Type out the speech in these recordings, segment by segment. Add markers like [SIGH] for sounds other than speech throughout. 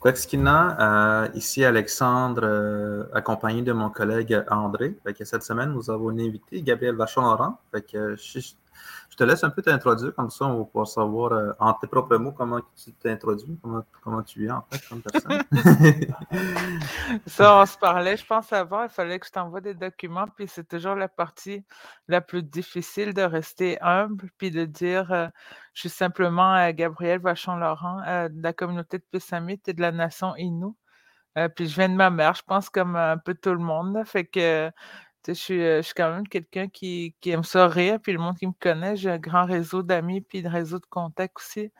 Quexkina, euh, ici Alexandre, euh, accompagné de mon collègue André. cette semaine, nous avons invité Gabriel Vachon-Laurent. je, je te laisse un peu t'introduire, comme ça on va pouvoir savoir euh, en tes propres mots comment tu t'introduis, comment, comment tu es en fait comme personne. [LAUGHS] ça, on se parlait, je pense avant, il fallait que je t'envoie des documents, puis c'est toujours la partie la plus difficile de rester humble, puis de dire euh, je suis simplement euh, Gabriel Vachon-Laurent de la communauté de Pessamit et de la nation Innu. puis je viens de ma mère, je pense comme un peu tout le monde. fait que je suis, je suis quand même quelqu'un qui, qui aime ça rire, puis le monde qui me connaît, j'ai un grand réseau d'amis, puis un réseau de contacts aussi.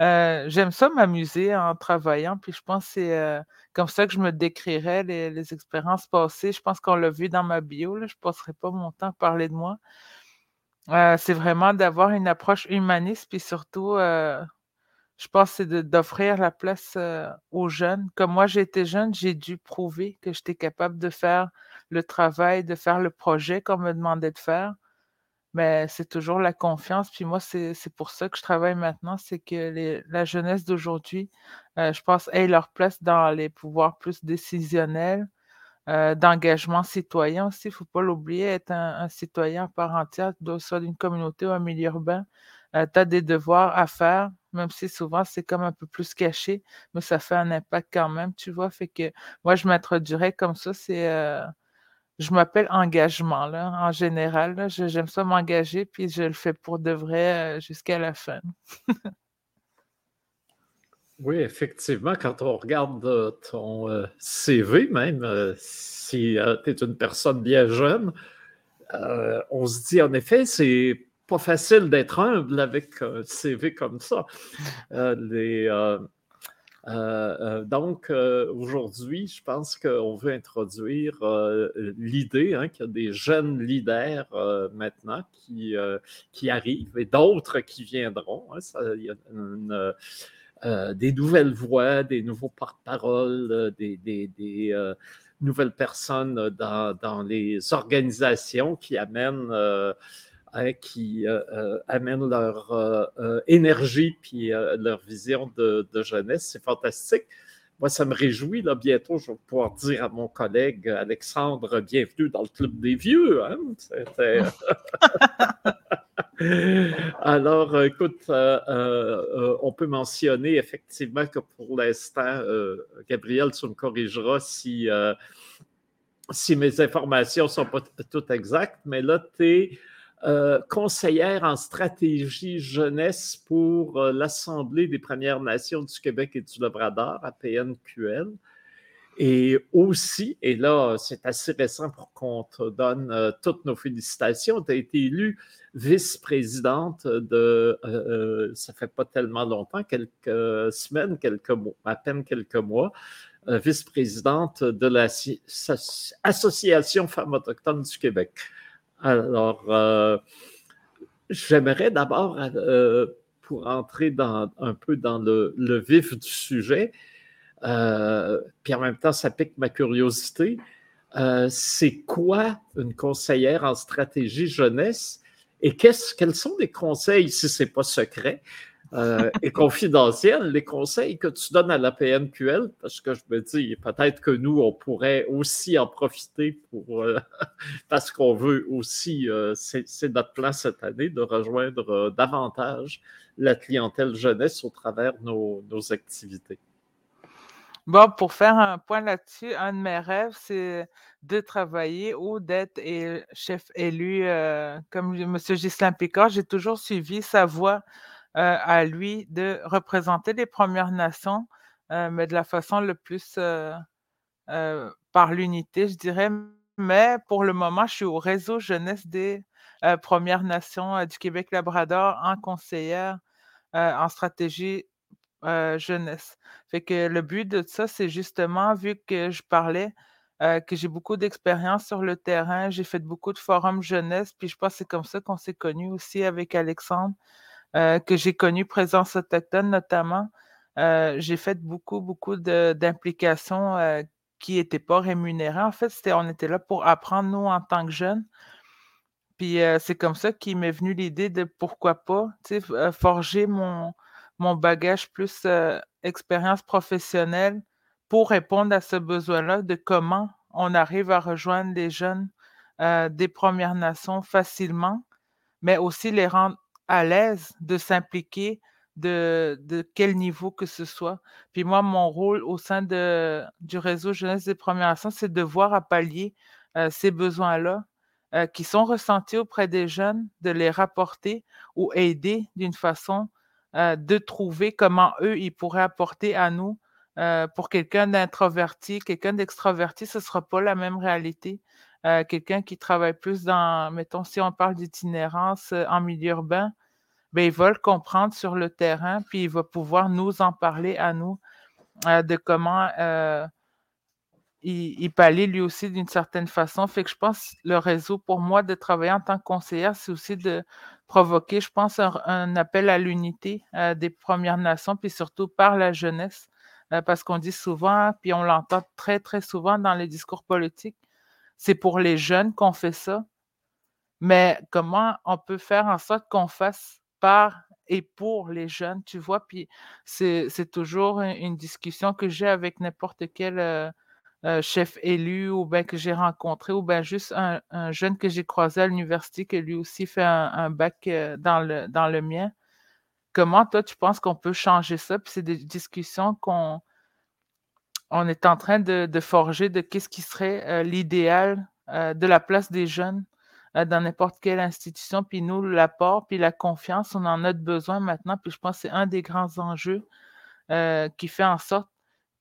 j'aime ça m'amuser en travaillant, puis je pense que c'est comme ça que je me décrirais les, expériences passées. Je pense qu'on l'a vu dans ma bio, là, je ne passerai pas mon temps à parler de moi. c'est vraiment d'avoir une approche humaniste, puis surtout, je pense c'est d'offrir la place aux jeunes. Comme moi, été jeune, j'ai dû prouver que j'étais capable de faire le travail, de faire le projet qu'on me demandait de faire. Mais c'est toujours la confiance. Puis moi, c'est pour ça que je travaille maintenant, c'est que la jeunesse d'aujourd'hui, euh, je pense, ait leur place dans les pouvoirs plus décisionnels, euh, d'engagement citoyen aussi. Il ne faut pas l'oublier, être un, citoyen à part entière, soit d'une communauté ou un milieu urbain. Euh, tu as des devoirs à faire, même si souvent c'est comme un peu plus caché, mais ça fait un impact quand même, tu vois. Fait que moi, je m'introduirais comme ça, c'est je m'appelle engagement, là, en général. J'aime ça m'engager, puis je le fais pour de vrai euh, jusqu'à la fin. [LAUGHS] oui, effectivement, quand on regarde euh, ton euh, CV, même si tu es une personne bien jeune, on se dit en effet, c'est pas facile d'être humble avec un CV comme ça. les euh, donc, euh, aujourd'hui, je pense qu'on veut introduire l'idée hein, qu'il y a des jeunes leaders maintenant qui, qui arrivent et d'autres qui viendront. Hein. il y a des nouvelles voix, des nouveaux porte-paroles, des, des, nouvelles personnes dans, dans, les organisations qui amènent Hein, qui euh, euh, amènent leur euh, énergie puis leur vision de, jeunesse. C'est fantastique. Moi, ça me réjouit. Là, bientôt, je vais pouvoir dire à mon collègue Alexandre, bienvenue dans le club des vieux. Hein. [LAUGHS] Alors, écoute, on peut mentionner effectivement que pour l'instant, Gabriel, tu me corrigeras si, si mes informations ne sont pas toutes exactes, mais là, tu es euh, conseillère en stratégie jeunesse pour euh, l'Assemblée des Premières Nations du Québec et du Labrador, à. Et aussi, et là, c'est assez récent pour qu'on te donne euh, toutes nos félicitations, tu as été élue vice-présidente de, ça fait pas tellement longtemps, quelques semaines, quelques mois, à peine quelques mois, vice-présidente de l'Association Femmes autochtones du Québec. Alors, euh, j'aimerais d'abord, euh, pour entrer dans, un peu dans le, vif du sujet, euh, puis en même temps, ça pique ma curiosité. c'est quoi une conseillère en stratégie jeunesse et quels sont les conseils, si ce n'est pas secret, euh, et confidentiel, les conseils que tu donnes à la PNQL, parce que je me dis, peut-être que nous, on pourrait aussi en profiter pour, euh, [LAUGHS] parce qu'on veut aussi, euh, c'est notre plan cette année, de rejoindre davantage la clientèle jeunesse au travers de nos, nos, activités. Bon, pour faire un point là-dessus, un de mes rêves, c'est de travailler ou d'être chef élu comme M. Ghislain Picard. J'ai toujours suivi sa voix euh, à lui de représenter les Premières Nations, euh, mais de la façon le plus euh, par l'unité, je dirais. Mais pour le moment, je suis au réseau jeunesse des Premières Nations du Québec-Labrador en conseillère en stratégie jeunesse. Fait que le but de ça, c'est justement, vu que je parlais, que j'ai beaucoup d'expérience sur le terrain, j'ai fait beaucoup de forums jeunesse, puis je pense que c'est comme ça qu'on s'est connus aussi avec Alexandre. Euh, que j'ai connu Présence autochtone notamment, euh, j'ai fait beaucoup, beaucoup d'implications euh, qui n'étaient pas rémunérées. En fait, on était là pour apprendre, nous, en tant que jeunes. Puis c'est comme ça qu'il m'est venu l'idée de pourquoi pas forger mon, mon bagage plus expérience professionnelle pour répondre à ce besoin-là de comment on arrive à rejoindre les jeunes des Premières Nations facilement, mais aussi les rendre à l'aise de s'impliquer de, quel niveau que ce soit. Puis moi, mon rôle au sein de, du réseau Jeunesse des Premières Nations, c'est de voir à pallier ces besoins-là qui sont ressentis auprès des jeunes, de les rapporter ou aider d'une façon de trouver comment eux, ils pourraient apporter à nous. pour quelqu'un d'introverti, quelqu'un d'extraverti, ce ne sera pas la même réalité. Quelqu'un qui travaille plus dans, mettons, si on parle d'itinérance en milieu urbain, ben, il va le comprendre sur le terrain, puis il va pouvoir nous en parler à nous de comment il, il lui aussi d'une certaine façon. Fait que je pense le réseau, pour moi, de travailler en tant que conseillère, c'est aussi de provoquer, je pense, un, appel à l'unité euh, des Premières Nations, puis surtout par la jeunesse, euh, parce qu'on dit souvent, puis on l'entend très, très souvent dans les discours politiques, c'est pour les jeunes qu'on fait ça. Mais comment on peut faire en sorte qu'on fasse par et pour les jeunes, tu vois? Puis c'est toujours une, discussion que j'ai avec n'importe quel euh, euh, chef élu ou bien que j'ai rencontré ou bien juste un, jeune que j'ai croisé à l'université qui lui aussi fait un, bac euh, dans, le, dans le mien. Comment toi, tu penses qu'on peut changer ça? Puis c'est des discussions qu'on on est en train de, forger de qu'est-ce qui serait euh, l'idéal de la place des jeunes dans n'importe quelle institution. Puis nous, l'apport, puis la confiance, on en a besoin maintenant. Puis je pense que c'est un des grands enjeux qui fait en sorte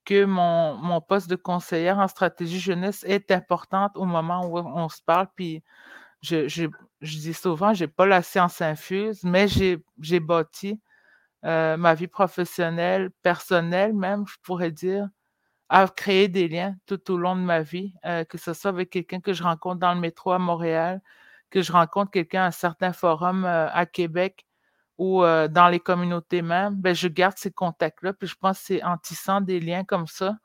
que mon, poste de conseillère en stratégie jeunesse est importante au moment où on se parle. Puis je, dis souvent, je n'ai pas la science infuse, mais j'ai bâti euh, ma vie professionnelle, personnelle même, je pourrais dire, à créer des liens tout au long de ma vie, euh, que ce soit avec quelqu'un que je rencontre dans le métro à Montréal, que je rencontre quelqu'un à un certain forum euh, à Québec, ou dans les communautés même, ben, je garde ces contacts-là. Puis je pense que c'est en tissant des liens comme ça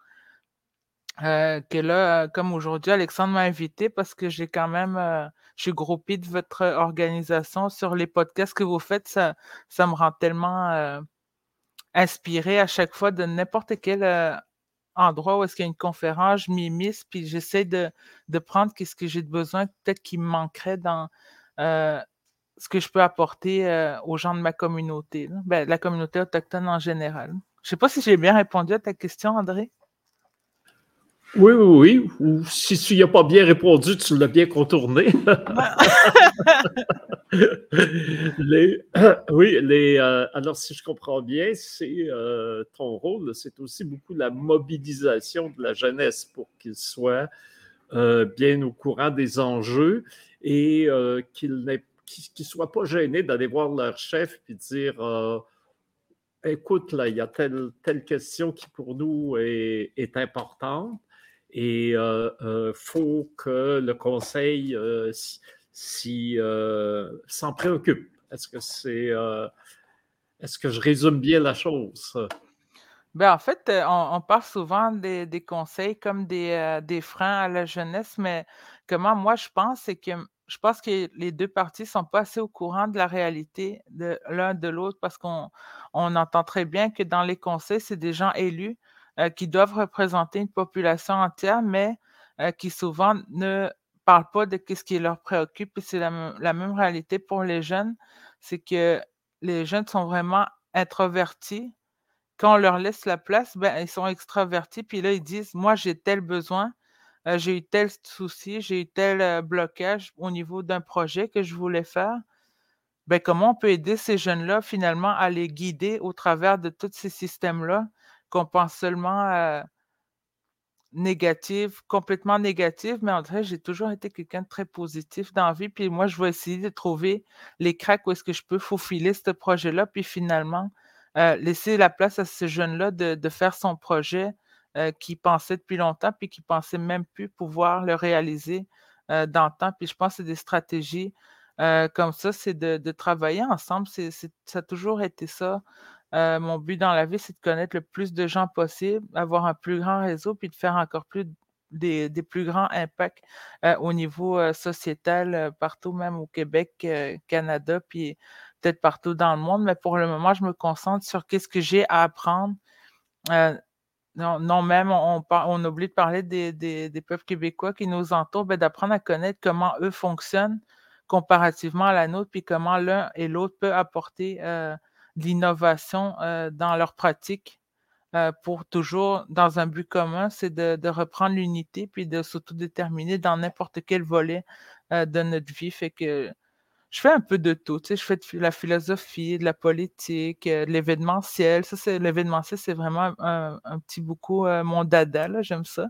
que là, comme aujourd'hui, Alexandre m'a invité parce que j'ai quand même, je suis groupie de votre organisation sur les podcasts que vous faites. Ça, ça me rend tellement inspiré à chaque fois de n'importe quel endroit où est-ce qu'il y a une conférence, je m'y puis j'essaie de, de prendre ce que j'ai besoin, peut-être qui me manquerait dans ce que je peux apporter euh, aux gens de ma communauté, ben, la communauté autochtone en général. Je ne sais pas si j'ai bien répondu à ta question, André. Oui, oui, oui. Ou si tu n'y as pas bien répondu, tu l'as bien contourné. [LAUGHS] [CLEARS THROAT] oui, les, euh, alors si je comprends bien, c'est euh, ton rôle, c'est aussi beaucoup la mobilisation de la jeunesse pour qu'ils soient bien au courant des enjeux et qu'ils ne soient pas gênés d'aller voir leur chef et dire euh, écoute, là, il y a telle, telle question qui pour nous est, importante et euh, euh, faut que le conseil s'en préoccupe. Est-ce que c'est. Est-ce que je résume bien la chose? Ben, en fait, on, parle souvent des, conseils comme des, freins à la jeunesse, mais comment moi je pense, c'est que je pense que les deux parties ne sont pas assez au courant de la réalité de l'un de l'autre parce qu'on on entend très bien que dans les conseils, c'est des gens élus euh, qui doivent représenter une population entière, mais euh, qui souvent ne parlent pas de ce qui leur préoccupe. C'est la, même réalité pour les jeunes, c'est que les jeunes sont vraiment introvertis. Quand on leur laisse la place, ben, ils sont extravertis, puis là, ils disent, moi, j'ai tel besoin, j'ai eu tel souci, j'ai eu tel blocage au niveau d'un projet que je voulais faire. Ben, comment on peut aider ces jeunes-là finalement à les guider au travers de tous ces systèmes-là? Qu'on pense seulement négatifs, complètement négatifs, mais en vrai, j'ai toujours été quelqu'un de très positif dans la vie. Puis moi, je vais essayer de trouver les cracks où est-ce que je peux faufiler ce projet-là, puis finalement, laisser la place à ces jeunes-là de faire son projet, euh, qui pensait depuis longtemps, puis qui pensait même plus pouvoir le réaliser euh, dans le temps. Puis je pense que c'est des stratégies euh, comme ça, c'est de, travailler ensemble. Ça a toujours été ça. Mon but dans la vie, c'est de connaître le plus de gens possible, avoir un plus grand réseau, puis de faire encore plus des, plus grands impacts au niveau sociétal, partout, même au Québec, Canada, puis peut-être partout dans le monde, mais pour le moment, je me concentre sur qu'est-ce que j'ai à apprendre. Euh, non, même, on, on, oublie de parler des, des, peuples québécois qui nous entourent, ben, d'apprendre à connaître comment eux fonctionnent comparativement à la nôtre, puis comment l'un et l'autre peuvent apporter euh, l'innovation euh, dans leur pratique euh, pour toujours, dans un but commun, c'est de, reprendre l'unité, puis de s'autodéterminer dans n'importe quel volet de notre vie. Fait que je fais un peu de tout. Tu sais, je fais de la philosophie, de la politique, euh, de l'événementiel. Ça, c'est l'événementiel, c'est vraiment un, petit beaucoup euh, mon dada. J'aime ça.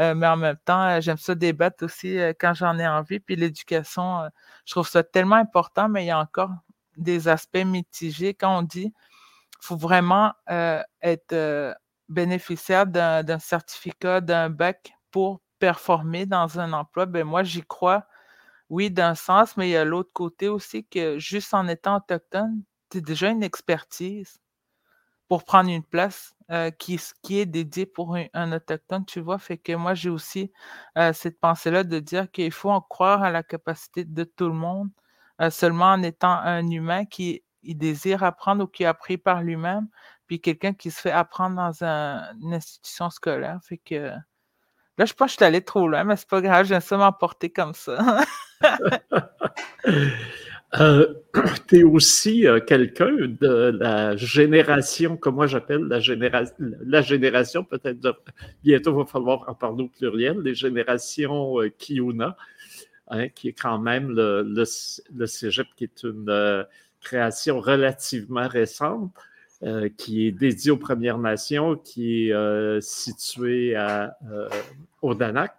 Euh, mais en même temps, j'aime ça débattre aussi quand j'en ai envie. Puis l'éducation, je trouve ça tellement important, mais il y a encore des aspects mitigés. Quand on dit faut vraiment être bénéficiaire d'un certificat, d'un bac pour performer dans un emploi, ben moi, j'y crois oui, d'un sens, mais il y a l'autre côté aussi que juste en étant autochtone, tu déjà une expertise pour prendre une place euh, qui, qui est dédiée pour un, autochtone, tu vois? Fait que moi, j'ai aussi euh, cette pensée-là de dire qu'il faut en croire à la capacité de tout le monde, euh, seulement en étant un humain qui désire apprendre ou qui a appris par lui-même, puis quelqu'un qui se fait apprendre dans une institution scolaire. Fait que Là, je pense que je suis allé trop loin, mais c'est pas grave, j'aime ça m'emporter comme ça. [LAUGHS] euh, [CLEARS THROAT] tu es aussi euh, quelqu'un de la génération, comme moi j'appelle la, génération, la génération, peut-être bientôt il va falloir en parler au pluriel, les générations euh, Kiuna, hein, qui est quand même le, le, cégep, qui est une euh, création relativement récente. Euh, qui est dédié aux Premières Nations, qui est euh, situé à, au Danak.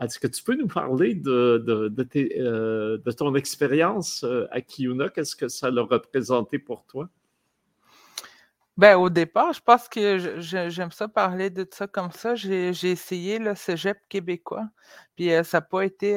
Est-ce que tu peux nous parler de, ton expérience à Kiuna? Qu'est-ce que ça a représenté pour toi? Ben, au départ, je pense que j'aime ça parler de ça comme ça. J'ai essayé le cégep québécois, puis ça n'a pas été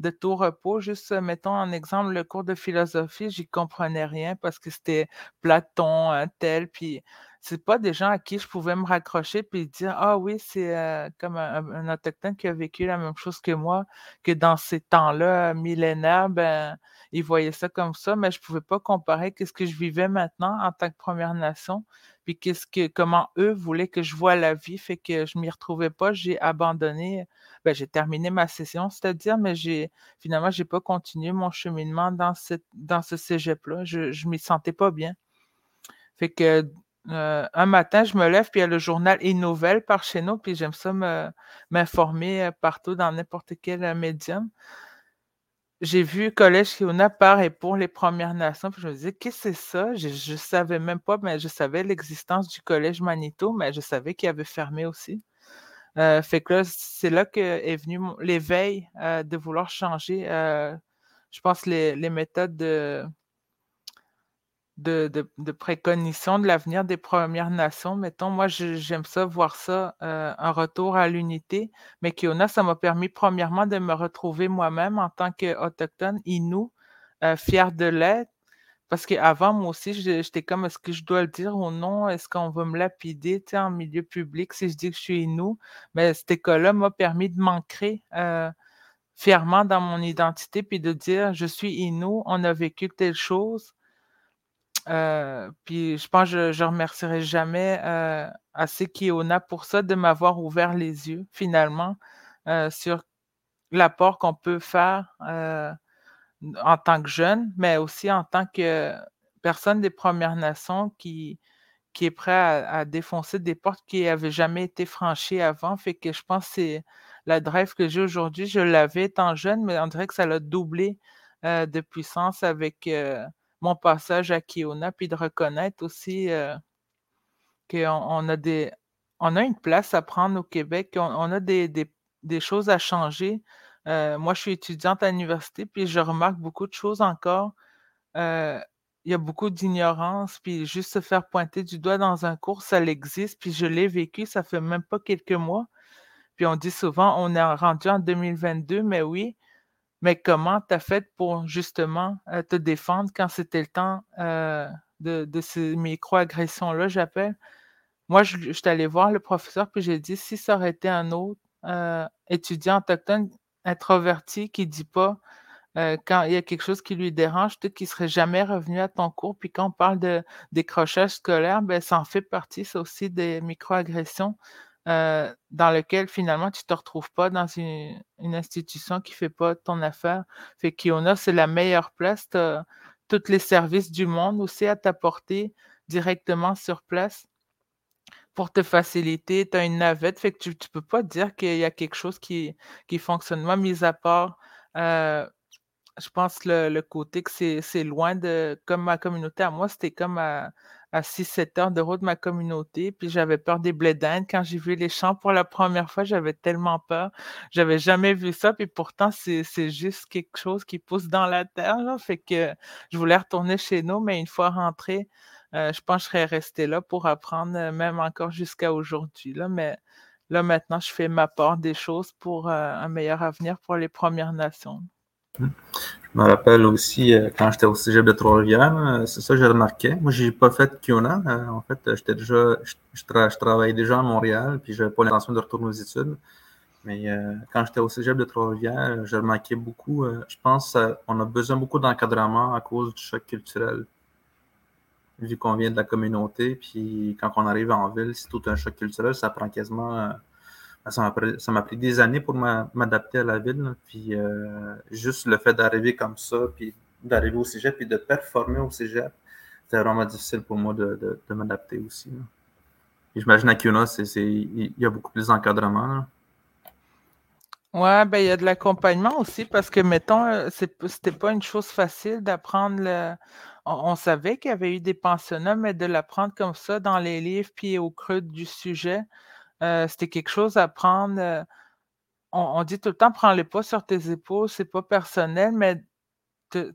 de tout repos. Juste, mettons en exemple le cours de philosophie, j'y comprenais rien parce que c'était Platon, un tel, puis c'est pas des gens à qui je pouvais me raccrocher puis dire ah oui c'est euh, comme un, autochtone qui a vécu la même chose que moi que dans ces temps-là millénaires ben ils voyaient ça comme ça mais je pouvais pas comparer qu'est-ce que je vivais maintenant en tant que Première Nation puis qu'est-ce que comment eux voulaient que je vois la vie fait que je m'y retrouvais pas j'ai abandonné ben, j'ai terminé ma session c'est-à-dire mais j'ai finalement j'ai pas continué mon cheminement dans cette dans ce cégep là je je m'y sentais pas bien fait que euh, un matin, je me lève, puis il y a le journal et nouvelles par chez nous, puis j'aime ça m'informer euh, partout dans n'importe quel euh, médium. J'ai vu Collège Kiona par et pour les Premières Nations, puis je me disais, qu'est-ce que c'est ça? Je ne savais même pas, mais je savais l'existence du Collège Manito, mais je savais qu'il avait fermé aussi. fait que là, c'est là qu'est venu l'éveil de vouloir changer, je pense, les, les méthodes de de, de, de l'avenir des Premières Nations. Mettons, moi, j'aime ça, voir ça, euh, un retour à l'unité. Mais Kiona, ça m'a permis, premièrement, de me retrouver moi-même en tant qu'Autochtone, Inou, euh, fier de l'être. Parce qu'avant, moi aussi, j'étais comme, est-ce que je dois le dire ou non? Est-ce qu'on va me lapider en milieu public si je dis que je suis Inou? Mais cette école-là m'a permis de m'ancrer euh, fièrement dans mon identité, puis de dire, je suis Inou, on a vécu telle chose, euh, puis je pense que je ne remercierai jamais euh, assez Kiona pour ça, de m'avoir ouvert les yeux finalement euh, sur l'apport qu'on peut faire en tant que jeune, mais aussi en tant que personne des Premières Nations qui, qui est prêt à, défoncer des portes qui n'avaient jamais été franchies avant. Fait que je pense que c'est la drive que j'ai aujourd'hui. Je l'avais étant jeune, mais on dirait que ça l'a doublé de puissance avec mon passage à Kiona, puis de reconnaître aussi euh, qu'on on a une place à prendre au Québec, on, a des, des, choses à changer. Euh, moi, je suis étudiante à l'université, puis je remarque beaucoup de choses encore. Euh, il y a beaucoup d'ignorance, puis juste se faire pointer du doigt dans un cours, ça existe, puis je l'ai vécu, ça fait même pas quelques mois. Puis on dit souvent, on est rendu en 2022, mais oui, mais comment tu as fait pour justement euh, te défendre quand c'était le temps euh, de, ces micro-agressions-là, j'appelle? Moi, je, suis allé voir le professeur, puis j'ai dit, si ça aurait été un autre euh, étudiant autochtone introverti qui dit pas quand il y a quelque chose qui lui dérange, peut-être qu'il serait jamais revenu à ton cours. Puis quand on parle de décrochage scolaire, ben, ça en fait partie, ça aussi, des microagressions euh, dans lesquelles finalement tu te retrouves pas dans une, institution qui fait pas ton affaire. Fait qu'Iona, c'est la meilleure place. Tu as tous les services du monde aussi à t'apporter directement sur place pour te faciliter. Tu as une navette, fait que tu ne peux pas dire qu'il y a quelque chose qui, qui fonctionne. Moi, mis à part euh, je pense le, le côté que c'est loin de comme ma communauté à moi, c'était comme à 6-7 heures de route ma communauté. Puis j'avais peur des blés. Quand j'ai vu les champs pour la première fois, j'avais tellement peur. J'avais jamais vu ça. Puis pourtant, c'est juste quelque chose qui pousse dans la terre. Là. Fait que je voulais retourner chez nous, mais une fois rentré, euh, je pense que je serais resté là pour apprendre, euh, même encore jusqu'à aujourd'hui. Mais là, maintenant, je fais ma part des choses pour euh, un meilleur avenir pour les Premières Nations. Je me rappelle aussi euh, quand j'étais au cégep de Trois-Rivières, euh, c'est ça que j'ai remarqué. Moi, j'ai pas fait Kiona. Euh, en fait, j'étais déjà, je, travaillais déjà à Montréal, puis j'avais pas l'intention de retourner aux études. Mais quand j'étais au cégep de Trois-Rivières, j'ai remarqué beaucoup. je pense qu'on a besoin beaucoup d'encadrement à cause du choc culturel. Vu qu'on vient de la communauté, puis quand on arrive en ville, c'est tout un choc culturel, ça prend quasiment ça m'a pris, des années pour m'adapter à la ville. Puis euh, juste le fait d'arriver comme ça, puis d'arriver au cégep, puis de performer au cégep, c'était vraiment difficile pour moi de, m'adapter aussi. J'imagine à CUNA, il y a beaucoup plus d'encadrement. Ouais, ben il y a de l'accompagnement aussi parce que, mettons, euh, c'était pas une chose facile d'apprendre le. On, savait qu'il y avait eu des pensionnats, mais de l'apprendre comme ça dans les livres puis au creux du sujet, euh, c'était quelque chose à prendre. Euh, on, dit tout le temps, prends-les pas sur tes épaules, c'est pas personnel, mais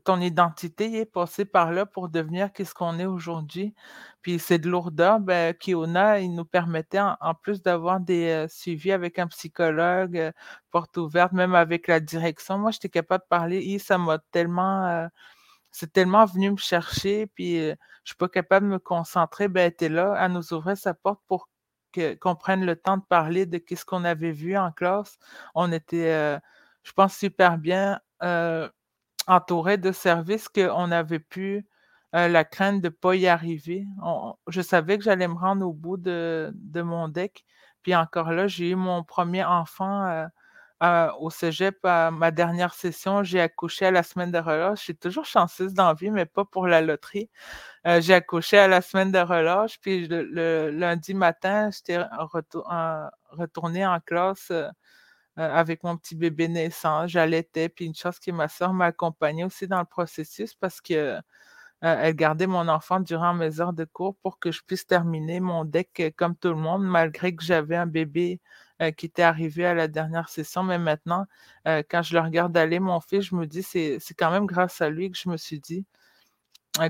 ton identité est passée par là pour devenir qu'est-ce qu'on est aujourd'hui. Puis c'est de lourdeur, ben, Kiona, il nous permettait en, plus d'avoir des euh, suivis avec un psychologue, porte ouverte, même avec la direction. Moi, j'étais capable de parler, et ça m'a tellement, c'est tellement venu me chercher, puis je suis pas capable de me concentrer, ben, elle était là à nous ouvrir sa porte pour qu'on prenne le temps de parler de ce qu'on avait vu en classe. On était, euh, je pense, super bien euh, entouré de services qu'on avait pu euh, la crainte de ne pas y arriver. je savais que j'allais me rendre au bout de, de, mon deck. Puis encore là, j'ai eu mon premier enfant au cégep à ma dernière session. J'ai accouché à la semaine de relâche. Je suis toujours chanceuse dans vie, mais pas pour la loterie. Euh, j'ai accouché à la semaine de relâche. Puis le, lundi matin, j'étais retournée en classe euh, euh, avec mon petit bébé naissant. J'allaitais. Puis une chose que ma soeur m'a accompagnée aussi dans le processus parce que elle gardait mon enfant durant mes heures de cours pour que je puisse terminer mon deck comme tout le monde, malgré que j'avais un bébé qui était arrivé à la dernière session. Mais maintenant, quand je le regarde aller, mon fils, je me dis, c'est quand même grâce à lui que je me suis dit,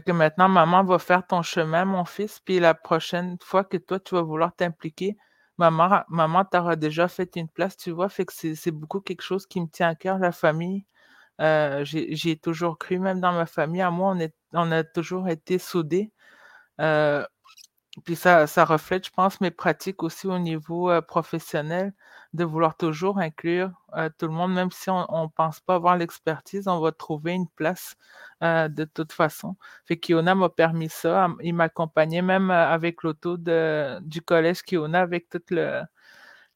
que maintenant, maman va faire ton chemin, mon fils, puis la prochaine fois que toi, tu vas vouloir t'impliquer, maman, maman t'aura déjà fait une place, tu vois, fait que c'est beaucoup quelque chose qui me tient à cœur, la famille. Euh, J'ai toujours cru, même dans ma famille, à moi, on, a toujours été soudés. Euh, puis ça, ça reflète, je pense, mes pratiques aussi au niveau euh, professionnel, de vouloir toujours inclure euh, tout le monde, même si on ne pense pas avoir l'expertise, on va trouver une place euh, de toute façon. Fait Kiona m'a permis ça. Il m'accompagnait même avec l'auto du collège Kiona, avec tout le,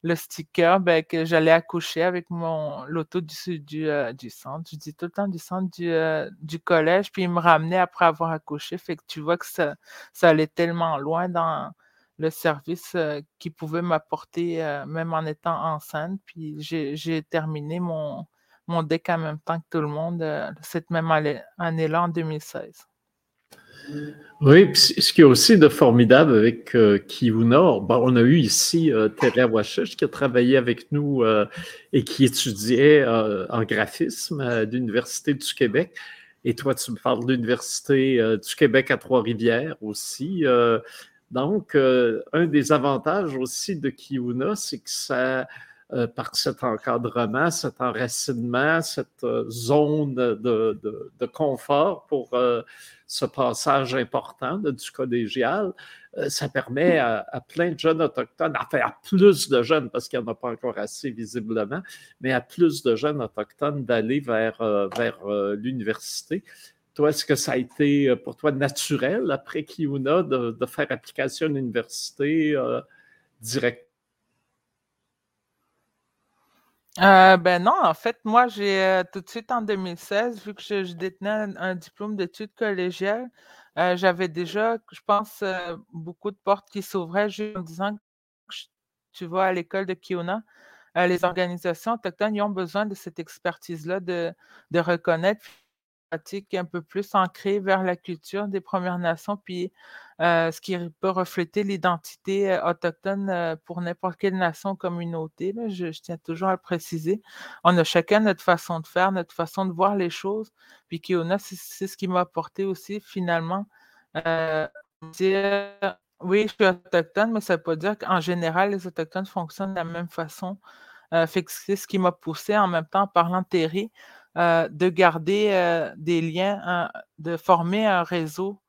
le sticker ben, que j'allais accoucher avec mon l'auto du, du, euh, du, centre. Je dis tout le temps du centre du, euh, du, collège, puis il me ramenait après avoir accouché. Fait que tu vois que ça, ça allait tellement loin dans le service euh, qui pouvait m'apporter, même en étant enceinte. Puis j'ai terminé mon, mon en même temps que tout le monde cette même année-là, en 2016. Oui, ce qui est aussi de formidable avec euh, Kiuna, on a eu ici euh, Washish qui a travaillé avec nous euh, et qui étudiait euh, en graphisme à l'Université du Québec. Et toi, tu me parles de l'Université du Québec à Trois-Rivières aussi. donc, un des avantages aussi de Kiuna, c'est que ça euh, par cet encadrement, cet enracinement, cette euh, zone de, confort pour ce passage important du collégial. ça permet à, plein de jeunes autochtones, enfin à plus de jeunes, parce qu'il n'y en a pas encore assez visiblement, mais à plus de jeunes autochtones d'aller vers, vers l'université. Toi, est-ce que ça a été pour toi naturel après Kiuna de, de faire application à l'université direct? Euh, ben non, en fait, moi, j'ai euh, tout de suite en 2016, vu que je, détenais un, diplôme d'études collégiales, euh, j'avais déjà, je pense, beaucoup de portes qui s'ouvraient juste en disant que tu vois, à l'école de Kiona, les organisations autochtones, ils ont besoin de cette expertise-là de, de reconnaître un peu plus ancrée vers la culture des Premières Nations, puis euh, ce qui peut refléter l'identité euh, autochtone euh, pour n'importe quelle nation ou communauté. je, tiens toujours à le préciser. On a chacun notre façon de faire, notre façon de voir les choses. Puis Kiona, c'est ce qui m'a apporté aussi finalement. oui, je suis autochtone, mais ça ne veut pas dire qu'en général, les autochtones fonctionnent de la même façon. c'est ce qui m'a poussé en même temps en parlant Terry euh, de garder euh, des liens, de former un réseau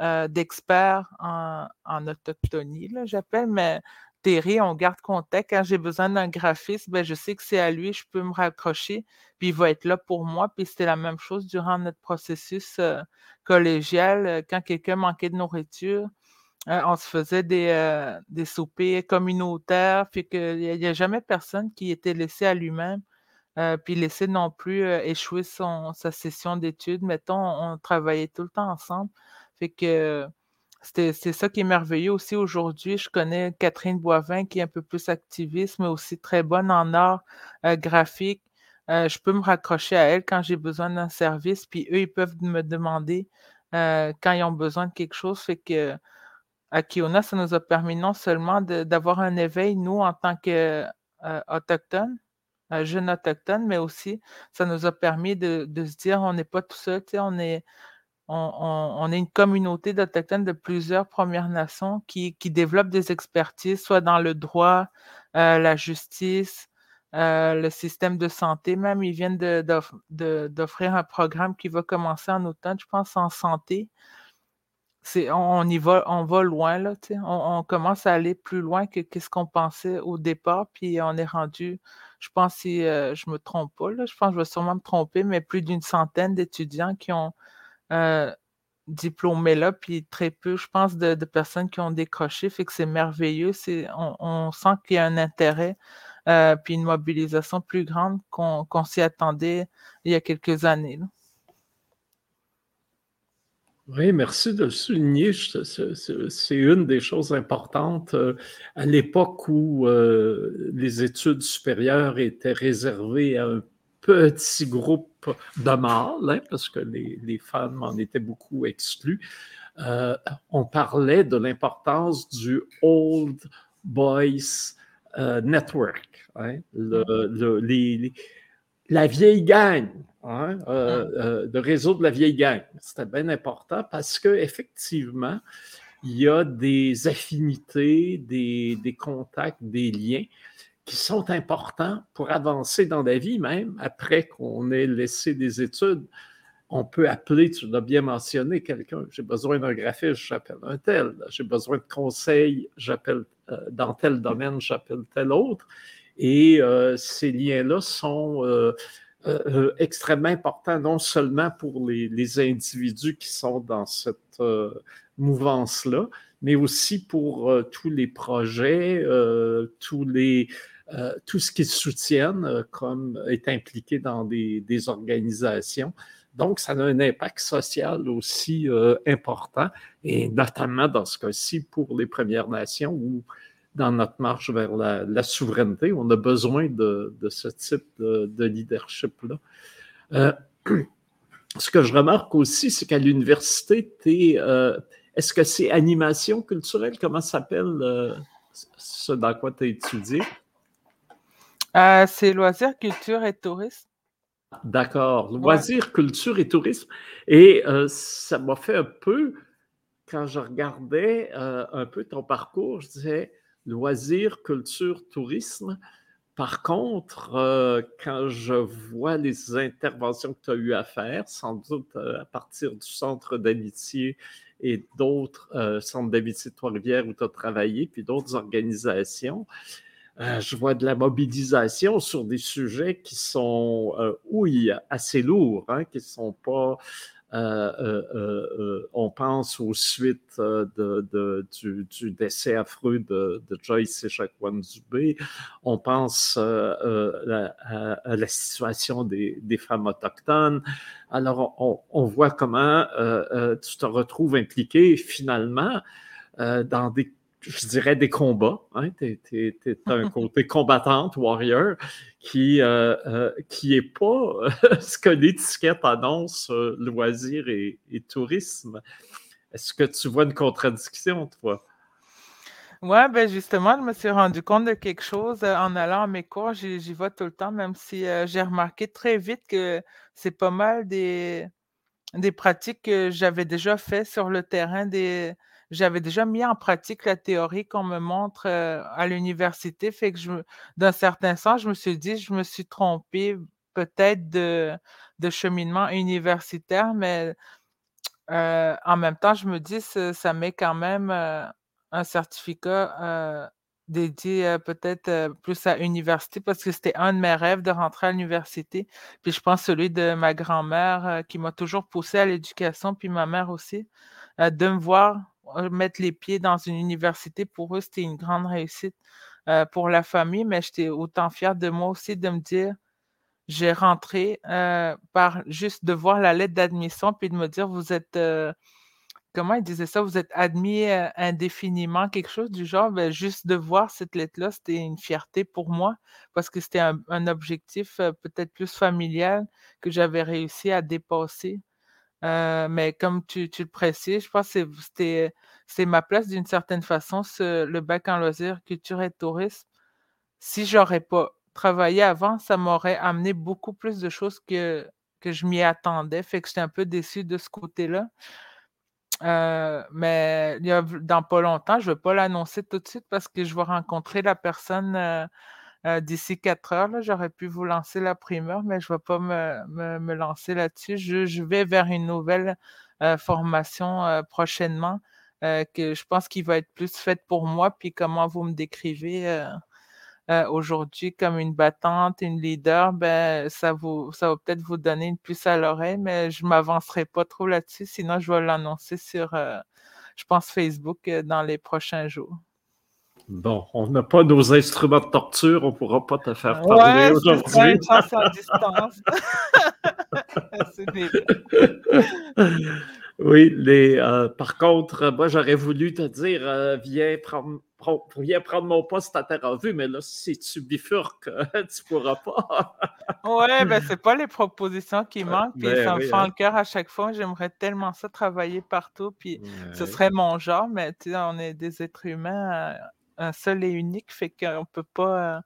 euh, d'experts en, autochtonie, j'appelle, mais Terry, on garde contact. Quand j'ai besoin d'un graphiste, ben, je sais que c'est à lui, je peux me raccrocher, puis il va être là pour moi. Puis c'était la même chose durant notre processus collégial. Quand quelqu'un manquait de nourriture, on se faisait des, des soupers communautaires, puis qu'il n'y a, jamais personne qui était laissé à lui-même. Euh, puis laisser non plus euh, échouer son, sa session d'études. Mettons, on, travaillait tout le temps ensemble. Fait que c'est ça qui est merveilleux aussi aujourd'hui. Je connais Catherine Boivin qui est un peu plus activiste, mais aussi très bonne en art euh, graphique. je peux me raccrocher à elle quand j'ai besoin d'un service, puis eux, ils peuvent me demander quand ils ont besoin de quelque chose. Fait que à Kiona, ça nous a permis non seulement d'avoir un éveil, nous, en tant qu'Autochtones, jeunes autochtones, mais aussi ça nous a permis de, se dire on n'est pas tout seul, on est, on, est une communauté d'Autochtones de plusieurs Premières Nations qui, qui, développent des expertises, soit dans le droit, euh, la justice, euh, le système de santé. Même, ils viennent d'offrir un programme qui va commencer en automne, je pense, en santé. On, on, y va, on va loin, là, on, on, commence à aller plus loin que ce qu'on pensait au départ, puis on est rendu je pense, si euh, je me trompe pas, je pense que je vais sûrement me tromper, mais plus d'une centaine d'étudiants qui ont euh, diplômé là, puis très peu, je pense, de, personnes qui ont décroché. Fait que c'est merveilleux. on, sent qu'il y a un intérêt, euh, puis une mobilisation plus grande qu'on s'y attendait il y a quelques années. Oui, merci de le souligner. C'est une des choses importantes. Euh, à l'époque où euh, les études supérieures étaient réservées à un petit groupe de mâles, hein, parce que les, femmes en étaient beaucoup exclues, euh, on parlait de l'importance du Old Boys Network, hein, la vieille gang hein, euh, ah. euh, de réseau de la vieille gang. C'était bien important parce qu'effectivement, il y a des affinités, des, des, contacts, des liens qui sont importants pour avancer dans la vie, même après qu'on ait laissé des études. On peut appeler, tu l'as bien mentionné, quelqu'un, j'ai besoin d'un graphiste, j'appelle un tel, j'ai besoin de conseils, j'appelle euh, dans tel domaine, j'appelle tel autre. Et ces liens-là sont euh, euh, extrêmement important, non seulement pour les, individus qui sont dans cette euh, mouvance-là, mais aussi pour tous les projets, tous les, tout ce qu'ils soutiennent comme est impliqué dans des, des, organisations. Donc, ça a un impact social aussi important, et notamment dans ce cas-ci pour les Premières Nations où dans notre marche vers la, souveraineté. On a besoin de, ce type de, leadership-là. Euh, [CLEARS THROAT] ce que je remarque aussi, c'est qu'à l'université, euh, est-ce que c'est animation culturelle? Comment s'appelle euh, ce dans quoi tu as étudié? c'est loisirs, culture et tourisme. D'accord. Loisirs, culture et tourisme. Et ça m'a fait un peu, quand je regardais un peu ton parcours, je disais, loisirs, culture, tourisme, par contre, euh, quand je vois les interventions que tu as eu à faire, sans doute à partir du centre d'amitié et d'autres centres d'amitié de Trois-Rivières où tu as travaillé, puis d'autres organisations, je vois de la mobilisation sur des sujets qui sont, oui, assez lourds, hein, qui ne sont pas euh, euh, euh, on pense aux suites de, du, décès affreux de, Joyce et Jacques-Wan Dubé. On pense à, la situation des, femmes autochtones. Alors, on, voit comment tu te retrouves impliqué finalement dans des je dirais, des combats. Hein? Tu es, un côté [LAUGHS] combattante, warrior, qui n'est euh, euh, qui est pas [LAUGHS] ce que l'étiquette annonce euh, loisirs et, tourisme. Est-ce que tu vois une contradiction, toi? Oui, ben justement, je me suis rendu compte de quelque chose en allant à mes cours. J'y vais tout le temps, même si j'ai remarqué très vite que c'est pas mal des, des pratiques que j'avais déjà fait sur le terrain des, j'avais déjà mis en pratique la théorie qu'on me montre à l'université. Fait que je, d'un certain sens, je me suis dit, je me suis trompée peut-être de, cheminement universitaire, mais en même temps, je me dis, ça, ça met quand même un certificat dédié peut-être plus à l'université parce que c'était un de mes rêves de rentrer à l'université. Puis je pense celui de ma grand-mère qui m'a toujours poussé à l'éducation, puis ma mère aussi, de me voir mettre les pieds dans une université, pour eux, c'était une grande réussite euh, pour la famille, mais j'étais autant fière de moi aussi de me dire, j'ai rentré euh, par juste de voir la lettre d'admission, puis de me dire, vous êtes, euh, comment ils disaient ça, vous êtes admis indéfiniment, quelque chose du genre, ben, juste de voir cette lettre-là, c'était une fierté pour moi, parce que c'était un objectif peut-être plus familial que j'avais réussi à dépasser. Euh, mais comme tu, le précises, je pense que c'est ma place d'une certaine façon, le bac en loisirs, culture et tourisme. Si j'aurais pas travaillé avant, ça m'aurait amené beaucoup plus de choses que, que je m'y attendais. Fait que j'étais un peu déçu de ce côté-là. Euh, mais il y a, dans pas longtemps, je ne vais pas l'annoncer tout de suite parce que je vais rencontrer la personne euh, euh, d'ici quatre heures. J'aurais pu vous lancer la primeur, mais je ne vais pas me, lancer là-dessus. Je, vais vers une nouvelle euh, formation euh, prochainement que je pense qu'il va être plus faite pour moi. Puis comment vous me décrivez aujourd'hui comme une battante, une leader, ben, ça, vous, va peut-être vous donner une puce à l'oreille, mais je ne m'avancerai pas trop là-dessus. Sinon, je vais l'annoncer sur, je pense, Facebook dans les prochains jours. Bon, on n'a pas nos instruments de torture, on ne pourra pas te faire parler ouais, aujourd'hui. passe à distance. [LAUGHS] oui, les, euh, par contre, moi, j'aurais voulu te dire, euh, viens, prendre, viens prendre mon poste à ta revue, mais là, si tu bifurques, [LAUGHS] tu ne pourras pas. oui, ben, c'est pas les propositions qui manquent, puis ben ça me fait hein. le cœur à chaque fois. J'aimerais tellement ça travailler partout, puis ce serait mon genre, mais tu sais, on est des êtres humains un seul et unique, fait qu'on ne peut pas euh,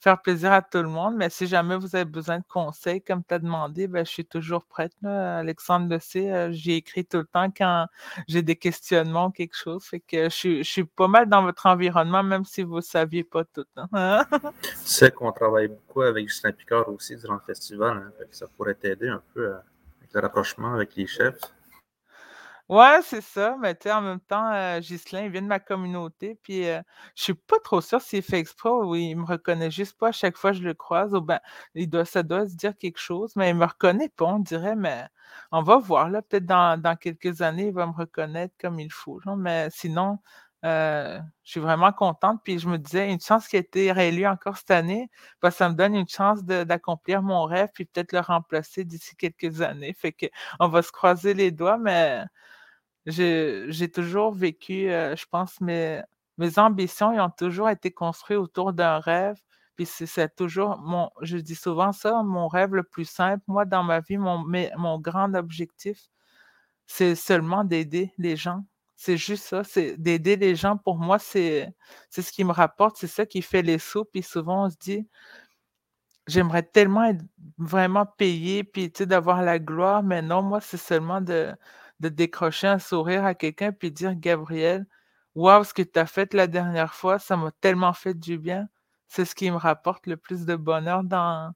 faire plaisir à tout le monde. Mais si jamais vous avez besoin de conseils, comme tu as demandé, ben, je suis toujours prête. Alexandre le sait, euh, j'ai écrit tout le temps quand j'ai des questionnements ou quelque chose. Fait que je, suis pas mal dans votre environnement, même si vous ne saviez pas tout. Hein. C'est qu'on travaille beaucoup avec Justin Picard aussi durant le festival. Hein, ça pourrait t'aider un peu euh, avec le rapprochement avec les chefs. Ouais, c'est ça, mais tu sais, en même temps, euh, Ghislain, il vient de ma communauté, puis euh, je suis pas trop sûre s'il fait exprès ou il me reconnaît juste pas à chaque fois que je le croise. Ou ben, il doit, ça doit se dire quelque chose, mais il me reconnaît pas, on dirait, mais on va voir, là, peut-être dans, quelques années, il va me reconnaître comme il faut, mais sinon, euh, je suis vraiment contente. Puis je me disais, une chance qu'il ait été réélu encore cette année, que ça me donne une chance d'accomplir mon rêve, puis peut-être le remplacer d'ici quelques années. Fait que on va se croiser les doigts, mais j'ai toujours vécu, euh, je pense, mes, mes ambitions ont toujours été construites autour d'un rêve. Puis c'est toujours mon, je dis souvent ça, mon rêve le plus simple. Moi, dans ma vie, mon, mon grand objectif, c'est seulement d'aider les gens. C'est juste ça, c'est d'aider les gens. Pour moi, c'est ce qui me rapporte, c'est ça qui fait les sous. Puis souvent, on se dit, j'aimerais tellement être vraiment payé, puis d'avoir la gloire, mais non, moi, c'est seulement de, de décrocher un sourire à quelqu'un puis dire Gabriel, waouh, ce que tu as fait la dernière fois, ça m'a tellement fait du bien. c'est ce qui me rapporte le plus de bonheur dans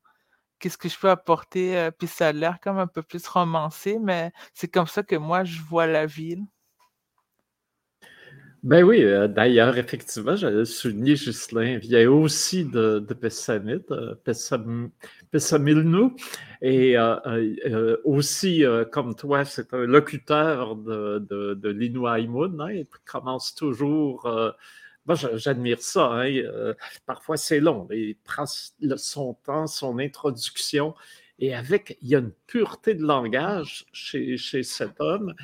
qu'est-ce que je peux apporter. Euh, puis ça a l'air comme un peu plus romancé, mais c'est comme ça que moi, je vois la ville. Ben oui, euh, d'ailleurs, effectivement, j'allais souligner Ghislain vient aussi de, de Pessamit, euh, Pessamilnou, et euh, aussi, comme toi, c'est un locuteur de, de, de l'Inuaïmoun, hein, il commence toujours... moi, j'admire ça. Hein, parfois, c'est long. Il prend son temps, son introduction, et avec, il y a une pureté de langage chez, chez cet homme.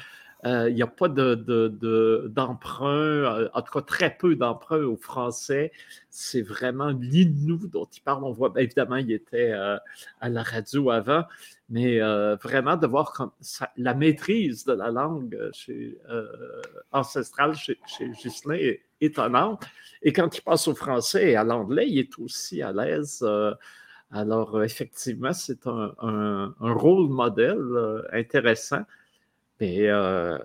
Euh, il n'y a pas d'emprunt, euh, en tout cas très peu d'emprunt au français. C'est vraiment l'Innu dont il parle. On voit, ben, évidemment, il était euh, à la radio avant, mais vraiment de voir la maîtrise de la langue ancestrale chez, chez Ghislain est étonnante. Et quand il passe au français et à l'anglais, il est aussi à l'aise. alors, effectivement, c'est un, rôle modèle intéressant. Mais euh,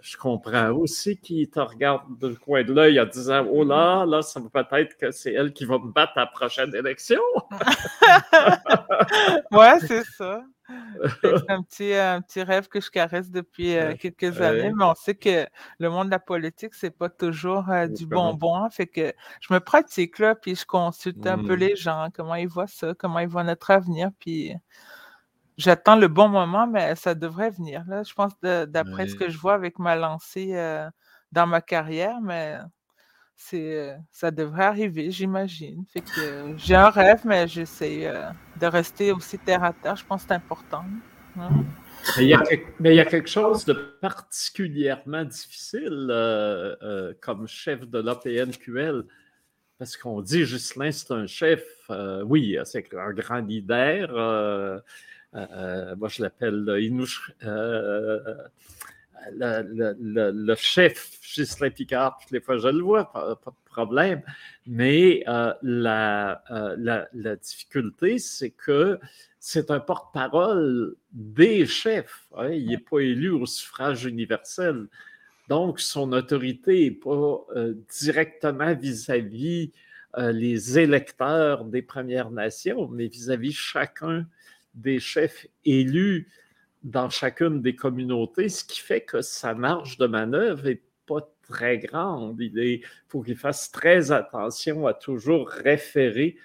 je comprends aussi qu'il te regarde du coin de l'œil en disant Oh là, là, ça va peut-être que c'est elle qui va me battre à la prochaine élection. [LAUGHS] ouais, c'est ça. C'est un petit, un petit rêve que je caresse depuis euh, quelques années, mais on sait que le monde de la politique, c'est pas toujours euh, du bonbon. Fait que je me pratique là, puis je consulte un peu mmh. les gens, comment ils voient ça, comment ils voient notre avenir, puis J'attends le bon moment, mais ça devrait venir. Là, je pense d'après ce que je vois avec ma lancée euh, dans ma carrière, mais c'est euh, ça devrait arriver, j'imagine. Fait que j'ai un rêve, mais j'essaie euh, de rester aussi terre à terre. Je pense que c'est important. Hein. Mais il, y a, quelque chose de particulièrement difficile comme chef de l'APNQL, parce qu'on dit Juscelin, c'est un chef, oui, c'est un grand leader euh, moi, je l'appelle euh, le, chef Ghislain Picard, toutes les fois je le vois, pas, de problème. Mais la, difficulté, c'est que c'est un porte-parole des chefs. Hein. il n'est pas élu au suffrage universel. Donc, son autorité n'est pas directement vis-à-vis les électeurs des Premières Nations, mais vis-à-vis -vis chacun des chefs élus dans chacune des communautés, ce qui fait que sa marge de manœuvre n'est pas très grande. Il faut qu'il fasse très attention à toujours référer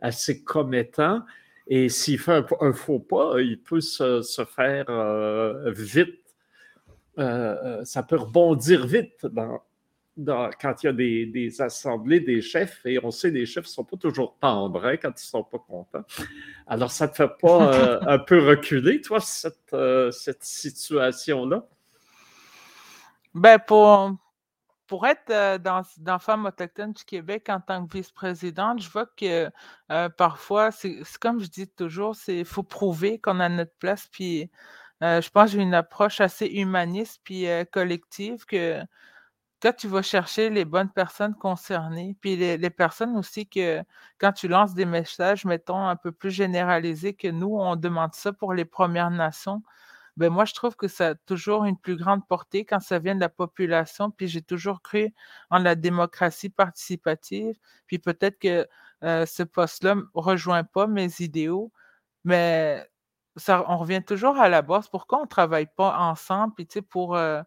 à ses commettants. Et s'il fait un, faux pas, il peut se, faire euh, vite, euh, euh, ça peut rebondir vite quand il y a des, assemblées des chefs, et on sait les chefs ne sont pas toujours tendres hein, quand ils ne sont pas contents. Alors, ça ne te fait pas [LAUGHS] euh, un peu reculer, toi, cette, euh, cette situation-là? Ben, pour, pour être euh, dans, dans Femmes autochtones du Québec en tant que vice-présidente, je vois que parfois, c'est comme je dis toujours, il faut prouver qu'on a notre place. Puis, je pense que j'ai une approche assez humaniste puis collective que toi, tu vas chercher les bonnes personnes concernées, puis les, personnes aussi que quand tu lances des messages, mettons, un peu plus généralisés que nous, on demande ça pour les Premières Nations. Ben moi, je trouve que ça a toujours une plus grande portée quand ça vient de la population. Puis j'ai toujours cru en la démocratie participative. Puis peut-être que euh, ce poste-là ne rejoint pas mes idéaux, mais ça, on revient toujours à la base. Pourquoi on ne travaille pas ensemble? Puis tu sais, pour euh,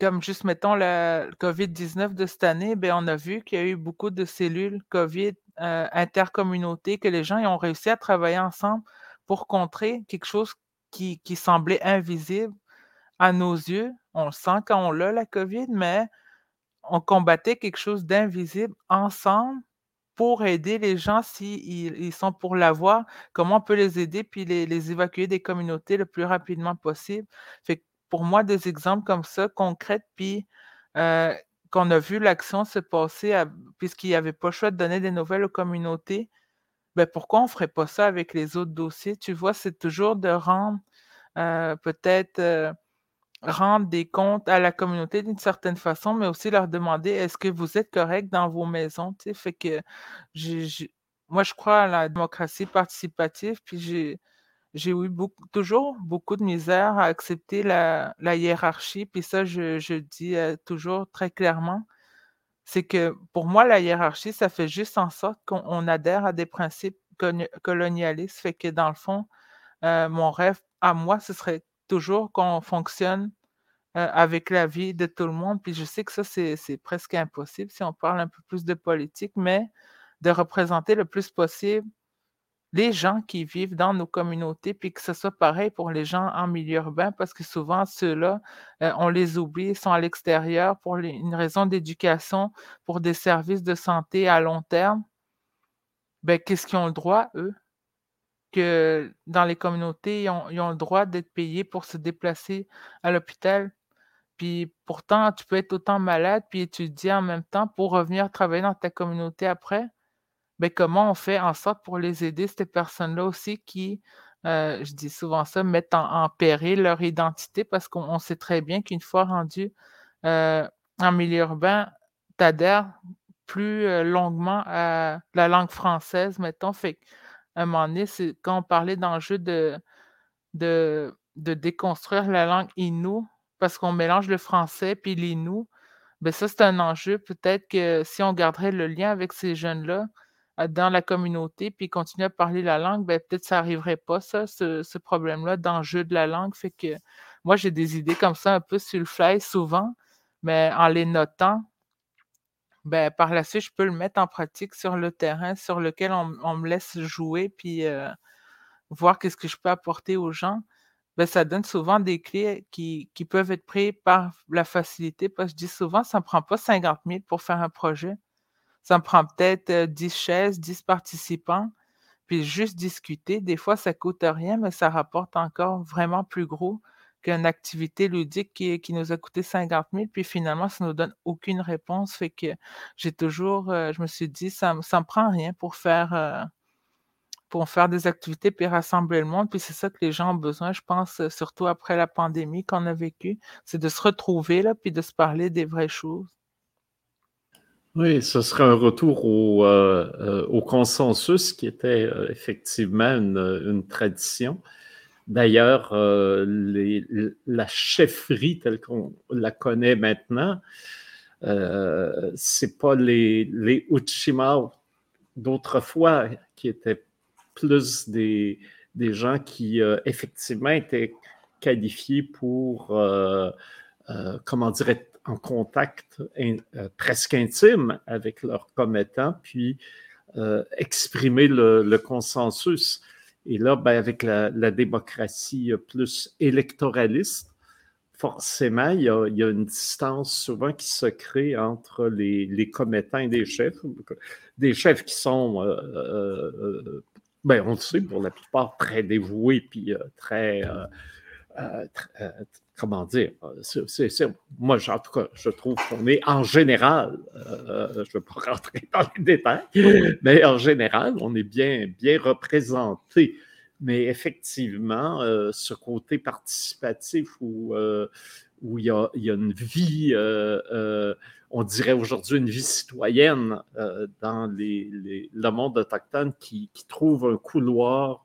comme juste, mettons, le COVID-19 de cette année, ben, on a vu qu'il y a eu beaucoup de cellules COVID euh, intercommunautés, que les gens ont réussi à travailler ensemble pour contrer quelque chose qui, semblait invisible à nos yeux. On le sent quand on l'a, la COVID, mais on combattait quelque chose d'invisible ensemble pour aider les gens s'ils ils sont pour l'avoir, comment on peut les aider puis les, les, évacuer des communautés le plus rapidement possible? Pour moi, des exemples comme ça, concrets, puis euh, qu'on a vu l'action se passer puisqu'il n'y avait pas le choix de donner des nouvelles aux communautés, ben pourquoi on ne ferait pas ça avec les autres dossiers? Tu vois, c'est toujours de rendre euh, peut-être euh, rendre des comptes à la communauté d'une certaine façon, mais aussi leur demander est-ce que vous êtes correct dans vos maisons? Fait que moi, je crois à la démocratie participative, puis j'ai j'ai eu toujours beaucoup de misère à accepter la, hiérarchie, puis ça, je, je dis euh, toujours très clairement. c'est que pour moi, la hiérarchie, ça fait juste en sorte qu'on adhère à des principes colonialistes. Fait que dans le fond, euh, mon rêve à moi, ce serait toujours qu'on fonctionne euh, avec la vie de tout le monde. Puis je sais que ça, c'est presque impossible si on parle un peu plus de politique, mais de représenter le plus possible les gens qui vivent dans nos communautés, puis que ce soit pareil pour les gens en milieu urbain, parce que souvent, ceux-là, euh, on les oublie, ils sont à l'extérieur pour une raison d'éducation, pour des services de santé à long terme. Ben, qu'est-ce qu'ils ont le droit, eux? Que dans les communautés, ils ils ont le droit d'être payés pour se déplacer à l'hôpital. Puis pourtant, tu peux être autant malade puis étudier en même temps pour revenir travailler dans ta communauté après. Ben, comment on fait en sorte pour les aider, ces personnes-là aussi qui, euh, je dis souvent ça, mettent en, péril leur identité parce qu'on sait très bien qu'une fois rendu euh, en milieu urbain, tu adhères plus euh, longuement à la langue française, mettons. Fait à un moment donné, c'est quand on parlait d'enjeu de, de, de déconstruire la langue inou, parce qu'on mélange le français puis l'inou, ben ça, c'est un enjeu. Peut-être que si on garderait le lien avec ces jeunes-là, dans la communauté, puis continuer à parler la langue, ben, peut-être ça n'arriverait pas, ça, ce, problème-là d'enjeu de la langue. Fait que moi, j'ai des idées comme ça un peu sur le fly souvent, mais en les notant, ben, par la suite, je peux le mettre en pratique sur le terrain sur lequel on, me laisse jouer, puis euh, voir qu'est-ce que je peux apporter aux gens. Ben, ça donne souvent des clés qui, qui peuvent être prises par la facilité, parce que je dis souvent, ça ne prend pas 50 000 pour faire un projet. Ça me prend peut-être 10 chaises, 10 participants, puis juste discuter. Des fois, ça coûte rien, mais ça rapporte encore vraiment plus gros qu'une activité ludique qui, nous a coûté 50 000, puis finalement, ça ne nous donne aucune réponse. Fait que j'ai toujours, je me suis dit, ça ne me prend rien pour faire, pour faire des activités puis rassembler le monde. Puis c'est ça que les gens ont besoin, je pense, surtout après la pandémie qu'on a vécue, c'est de se retrouver là, puis de se parler des vraies choses. Oui, ce serait un retour au, euh, euh, consensus qui était euh, effectivement une, tradition. D'ailleurs, la chefferie telle qu'on la connaît maintenant, euh, c'est pas les, les Uchima d'autrefois qui étaient plus des, gens qui effectivement étaient qualifiés pour, comment dirais en contact euh, presque intime avec leurs commettants, puis euh, exprimer le, consensus. Et là, ben, avec la, démocratie plus électoraliste, forcément, il y, a, une distance souvent qui se crée entre les, les commettants et des chefs. Des chefs qui sont, euh, ben, on le sait, pour la plupart, très dévoués, puis très comment dire, euh, moi, en tout cas, je trouve qu'on est en général, euh, je ne veux pas rentrer dans les détails, mais en général, on est bien, bien représenté. Mais effectivement, euh, ce côté participatif où, il, y a, une vie, on dirait aujourd'hui une vie citoyenne dans le monde autochtone qui trouve un couloir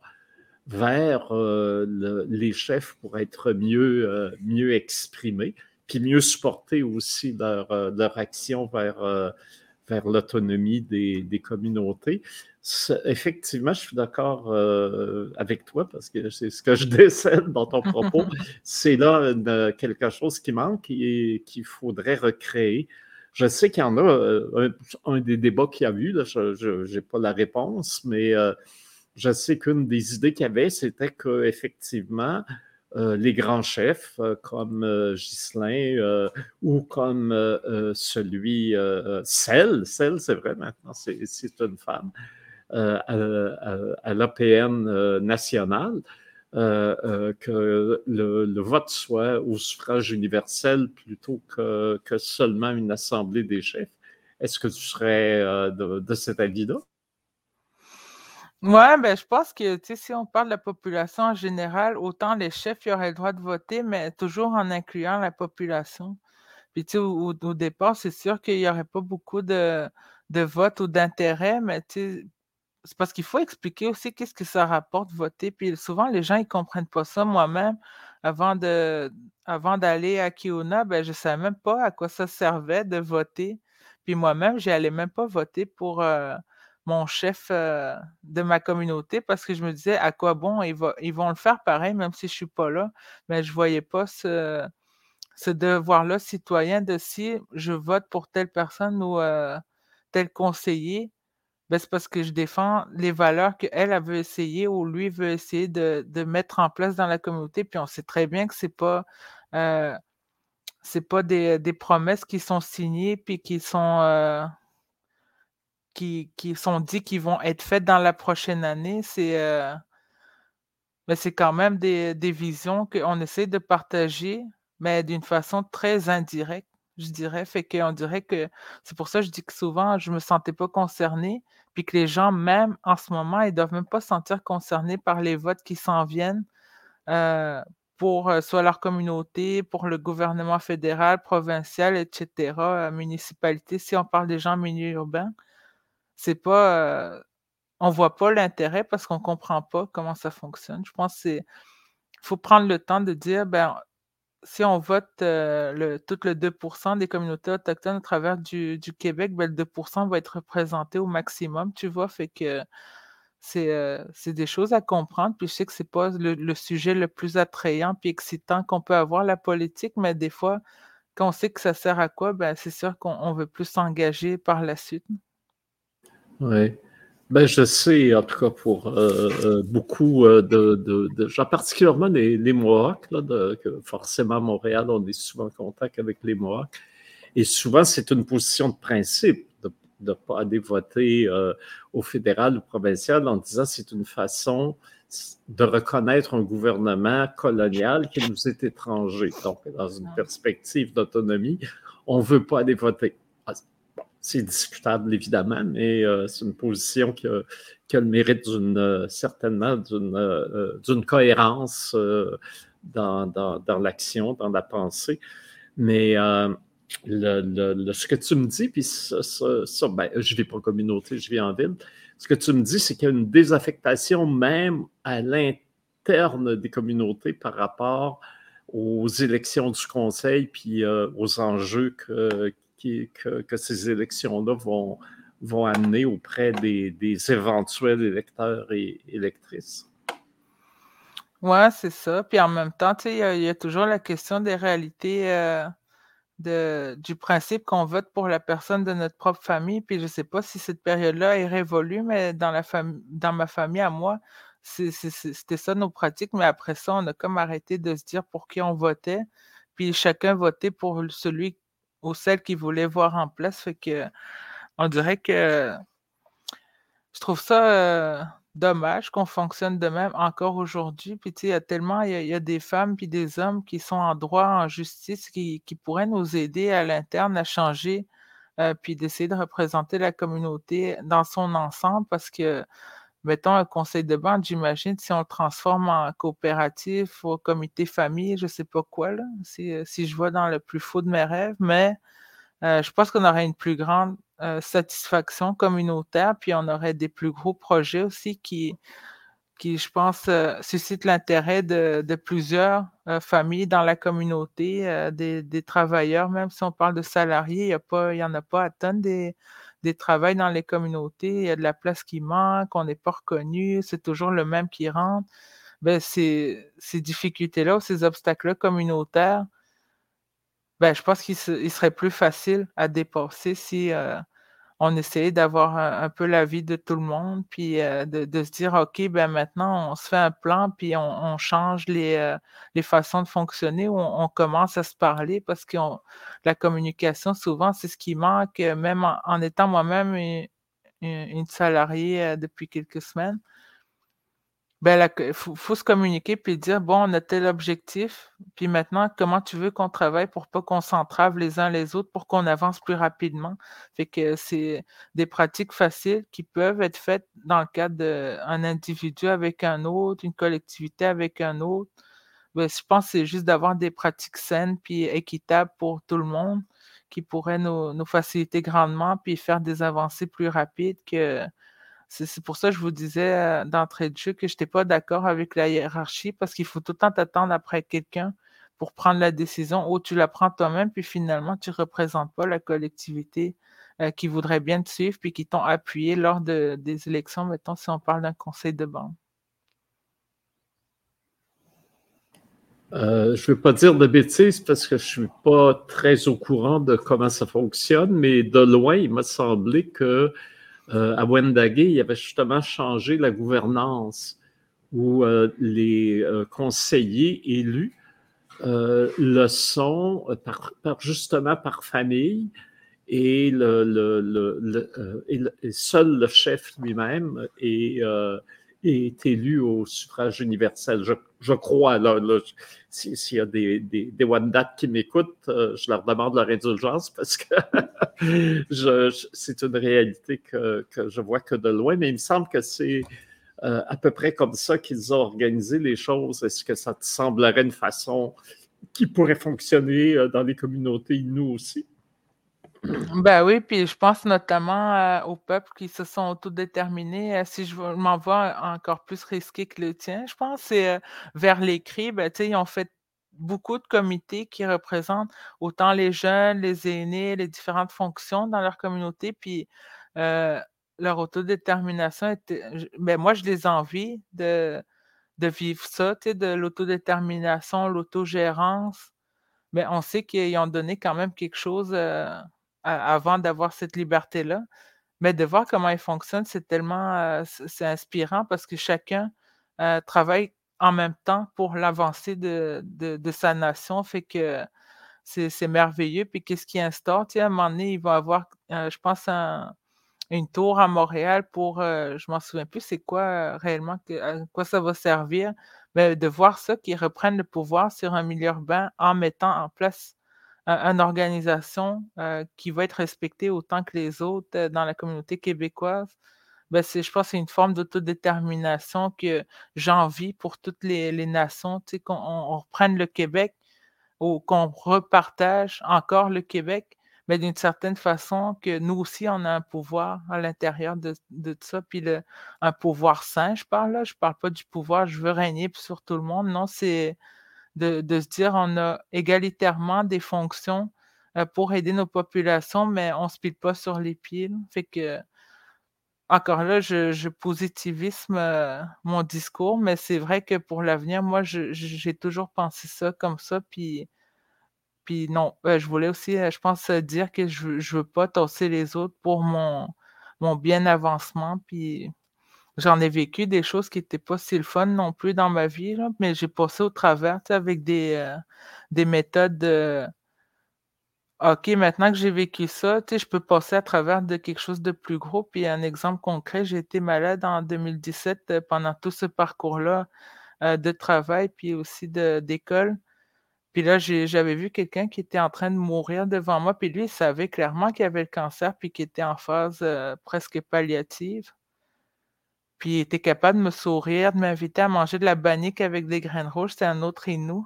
vers euh, les chefs pour être mieux, euh, mieux exprimés, puis mieux supporter aussi leur, euh, leur action vers, vers l'autonomie des, des, communautés. Effectivement, je suis d'accord avec toi parce que c'est ce que je [LAUGHS] décède dans ton propos. c'est là quelque chose qui manque et qu'il faudrait recréer. Je sais qu'il y en a un, des débats qu'il y a eu, je n'ai pas la réponse, mais je sais qu'une des idées qu'il y avait, c'était qu'effectivement, euh, les grands chefs euh, comme euh, Ghislain ou comme celui Celle, Celle, c'est vrai maintenant, c'est une femme, à, l'APN national, que le, vote soit au suffrage universel plutôt que, que seulement une assemblée des chefs. Est-ce que tu serais de, de cet avis-là? Ouais, ben, je pense que, si on parle de la population en général, autant les chefs, ils auraient le droit de voter, mais toujours en incluant la population. Puis, tu sais, au, départ, c'est sûr qu'il n'y aurait pas beaucoup de, de votes ou d'intérêt, mais tu sais, c'est parce qu'il faut expliquer aussi qu'est-ce que ça rapporte voter. Puis souvent, les gens, ils ne comprennent pas ça. Moi-même, avant de, avant d'aller à Kiona, ben, je ne savais même pas à quoi ça servait de voter. Puis moi-même, j'allais même pas voter pour mon chef de ma communauté parce que je me disais à quoi bon, ils, ils vont le faire pareil, même si je suis pas là. Mais je voyais pas ce, ce devoir-là citoyen de si je vote pour telle personne ou tel conseiller, ben, c'est parce que je défends les valeurs qu'elle a veut essayer ou lui veut essayer de, mettre en place dans la communauté. Puis on sait très bien que c'est pas c'est pas des, promesses qui sont signées puis qui sont qui, qui, sont dit qu'ils vont être faites dans la prochaine année. C'est mais c'est quand même des, des visions qu'on essaie de partager, mais d'une façon très indirecte je dirais. Fait qu'on dirait que c'est pour ça que je dis que souvent, je me sentais pas concernée, puis que les gens, même en ce moment, ils doivent même pas se sentir concernés par les votes qui s'en viennent euh, pour euh, soit leur communauté, pour le gouvernement fédéral, provincial, etc., euh, municipalité. Si on parle des gens en milieu urbain, c'est pas, on voit pas l'intérêt parce qu'on comprend pas comment ça fonctionne. Je pense qu'il faut prendre le temps de dire, ben, si on vote le, tout le 2 des communautés autochtones à travers du, Québec, ben, le 2 va être représenté au maximum, tu vois? Fait que c'est des choses à comprendre. Puis je sais que c'est pas le, sujet le plus attrayant puis excitant qu'on peut avoir, la politique, mais des fois, quand on sait que ça sert à quoi, ben, c'est sûr qu'on veut plus s'engager par la suite. Oui. Ben, je sais, en tout cas, pour euh, euh, beaucoup euh, de, gens, particulièrement les, les Mohawks, là, que forcément à Montréal, on est souvent en contact avec les Mohawks. Et souvent, c'est une position de principe de ne pas aller voter au fédéral ou provincial en disant c'est une façon de reconnaître un gouvernement colonial qui nous est étranger. Donc, dans une perspective d'autonomie, on ne veut pas aller voter. C'est discutable, évidemment, mais euh, c'est une position qui a, le mérite d'une, euh, certainement d'une, euh, cohérence dans, l'action, dans la pensée. Mais ce que tu me dis, puis ça, ça, ben, je ne vis pas en communauté, je vis en ville. Ce que tu me dis, c'est qu'il y a une désaffectation même à l'interne des communautés par rapport aux élections du conseil puis aux enjeux que, que, ces élections-là vont, vont amener auprès des, éventuels électeurs et électrices. Oui, c'est ça. Puis en même temps, il y, a toujours la question des réalités euh, de, du principe qu'on vote pour la personne de notre propre famille. Puis je ne sais pas si cette période-là est révolue, mais dans, la dans ma famille, à moi, c'était ça nos pratiques. Mais après ça, on a comme arrêté de se dire pour qui on votait. Puis chacun votait pour celui ou celles qui voulaient voir en place. Fait que on dirait que je trouve ça euh, dommage qu'on fonctionne de même encore aujourd'hui. Puis il y a tellement, il y, a des femmes puis des hommes qui sont en droit, en justice, qui, pourraient nous aider à l'interne à changer, euh, puis d'essayer de représenter la communauté dans son ensemble parce que mettons un conseil de bande, j'imagine, si on le transforme en coopérative ou comité famille, je ne sais pas quoi, là, si, euh, si, je vois dans le plus faux de mes rêves, mais euh, je pense qu'on aurait une plus grande euh, satisfaction communautaire, puis on aurait des plus gros projets aussi qui, qui je pense, suscitent l'intérêt de, de, plusieurs familles dans la communauté, des, des, travailleurs, même si on parle de salariés, il n'y en a pas à tonnes des des travails dans les communautés, il y a de la place qui manque, on n'est pas reconnu, c'est toujours le même qui rentre. Ben, ces, ces difficultés-là, ces obstacles-là communautaires, ben, je pense qu'il serait plus facile à dépasser si euh, on essayait d'avoir un, peu l'avis de tout le monde, puis euh, de, se dire, OK, ben maintenant, on se fait un plan, puis on, change les, euh, les, façons de fonctionner, on, on, commence à se parler, parce que la communication, souvent, c'est ce qui manque, même en, étant moi-même une, salariée euh, depuis quelques semaines ben, il faut, se communiquer puis dire, bon, on a tel objectif, puis maintenant, comment tu veux qu'on travaille pour pas qu'on s'entrave les uns les autres, pour qu'on avance plus rapidement? Fait que c'est des pratiques faciles qui peuvent être faites dans le cadre d'un individu avec un autre, une collectivité avec un autre. Ben, je pense que c'est juste d'avoir des pratiques saines puis équitables pour tout le monde qui pourraient nous, nous faciliter grandement puis faire des avancées plus rapides que c'est pour ça que je vous disais d'entrée de jeu que je n'étais pas d'accord avec la hiérarchie parce qu'il faut tout le temps t'attendre après quelqu'un pour prendre la décision ou tu la prends toi-même, puis finalement, tu ne représentes pas la collectivité qui voudraient bien te suivre puis qui t'ont appuyé lors de, des élections, mettons, si on parle d'un conseil de bande? Euh, je ne veux pas dire de bêtises parce que je ne suis pas très au courant de comment ça fonctionne, mais de loin, il m'a semblé que euh, à Wendake, il avait justement changé la gouvernance où euh, les conseillers élus le sont par, justement par famille et, le, le, seul le chef lui-même est est élu au suffrage universel. Je, crois, là, s'il y a des, des, des qui m'écoutent, euh, je leur demande leur indulgence parce que [LAUGHS] c'est une réalité que, que, je vois que de loin, mais il me semble que c'est euh, à peu près comme ça qu'ils ont organisé les choses. Est-ce que ça te semblerait une façon qui pourrait fonctionner euh, dans les communautés nous aussi? [CLEARS THROAT] Ben oui, puis je pense notamment euh, aux peuples qui se sont autodéterminés. Euh, si je m'en vois encore plus risqué que le tien, je pense, c'est euh, vers l'écrit, ben, ils ont fait beaucoup de comités qui représentent autant les jeunes, les aînés, les différentes fonctions dans leur communauté, puis leur autodétermination était. Ben moi, je les envie de, de vivre ça, de l'autodétermination, l'autogérance. Mais ben, on sait qu'ils ont donné quand même quelque chose avant d'avoir cette liberté-là. Mais de voir comment elle fonctionne, c'est tellement euh, inspirant parce que chacun euh, travaille en même temps pour l'avancée de, de, sa nation. Fait que c'est merveilleux. Puis qu'est-ce qui instaure? Tu à un moment donné, il va avoir, euh, je pense, une tour à Montréal pour, je m'en souviens plus, c'est quoi réellement, à quoi ça va servir. Mais de voir ça, qu'ils reprennent le pouvoir sur un milieu urbain en mettant en place une organisation euh, qui va être respectée autant que les autres euh, dans la communauté québécoise, ben je pense que c'est une forme d'autodétermination que j'envie pour toutes les, nations, tu sais, qu'on reprenne le Québec ou qu'on repartage encore le Québec, mais d'une certaine façon que nous aussi, on a un pouvoir à l'intérieur de, de tout ça, puis le, un pouvoir sain, je parle là, je parle pas du pouvoir, je veux régner sur tout le monde, non, c'est de, se dire on a égalitairement des fonctions euh, pour aider nos populations, mais on ne se pile pas sur les pieds. Fait que, encore là, je, positivisme euh, mon discours, mais c'est vrai que pour l'avenir, moi, j'ai toujours pensé ça comme ça. Puis, puis non, euh, je voulais aussi, je pense, dire que je ne veux pas tosser les autres pour mon, mon bien avancement. Puis J'en ai vécu des choses qui n'étaient pas si le fun non plus dans ma vie, mais j'ai passé au travers avec des, euh, des méthodes de OK, maintenant que j'ai vécu ça, je peux passer à travers de quelque chose de plus gros. Puis un exemple concret, j'ai été malade en 2017 euh, pendant tout ce parcours-là euh, de travail, puis aussi d'école. Puis là, j'avais vu quelqu'un qui était en train de mourir devant moi, puis lui, il savait clairement qu'il avait le cancer, puis qu'il était en phase presque palliative. Puis il était capable de me sourire, de m'inviter à manger de la bannique avec des graines rouges. C'était un autre Inou.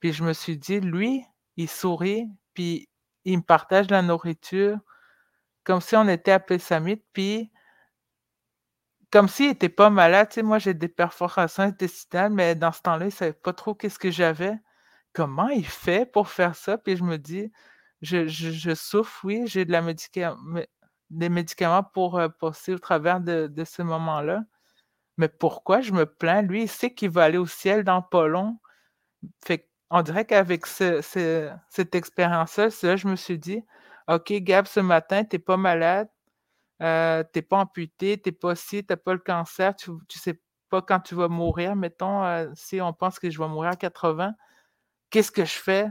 Puis je me suis dit, lui, il sourit, puis il me partage la nourriture comme si on était à Pessamit, puis comme s'il n'était pas malade. Tu sais, moi, j'ai des perforations intestinales, mais dans ce temps-là, il ne savait pas trop qu'est-ce que j'avais. Comment il fait pour faire ça? Puis je me dis, je, je souffre, oui, j'ai de la médication, des médicaments pour euh, passer au travers de, ce moment-là. Mais pourquoi je me plains? Lui, il sait qu'il va aller au ciel dans pas long. Fait on dirait qu'avec cette expérience-là, je me suis dit, OK, Gab, ce matin, tu n'es pas malade, euh, tu n'es pas amputé, tu n'es pas ci, tu n'as pas le cancer, tu ne sais pas quand tu vas mourir. Mettons, euh, si on pense que je vais mourir à 80, qu'est-ce que je fais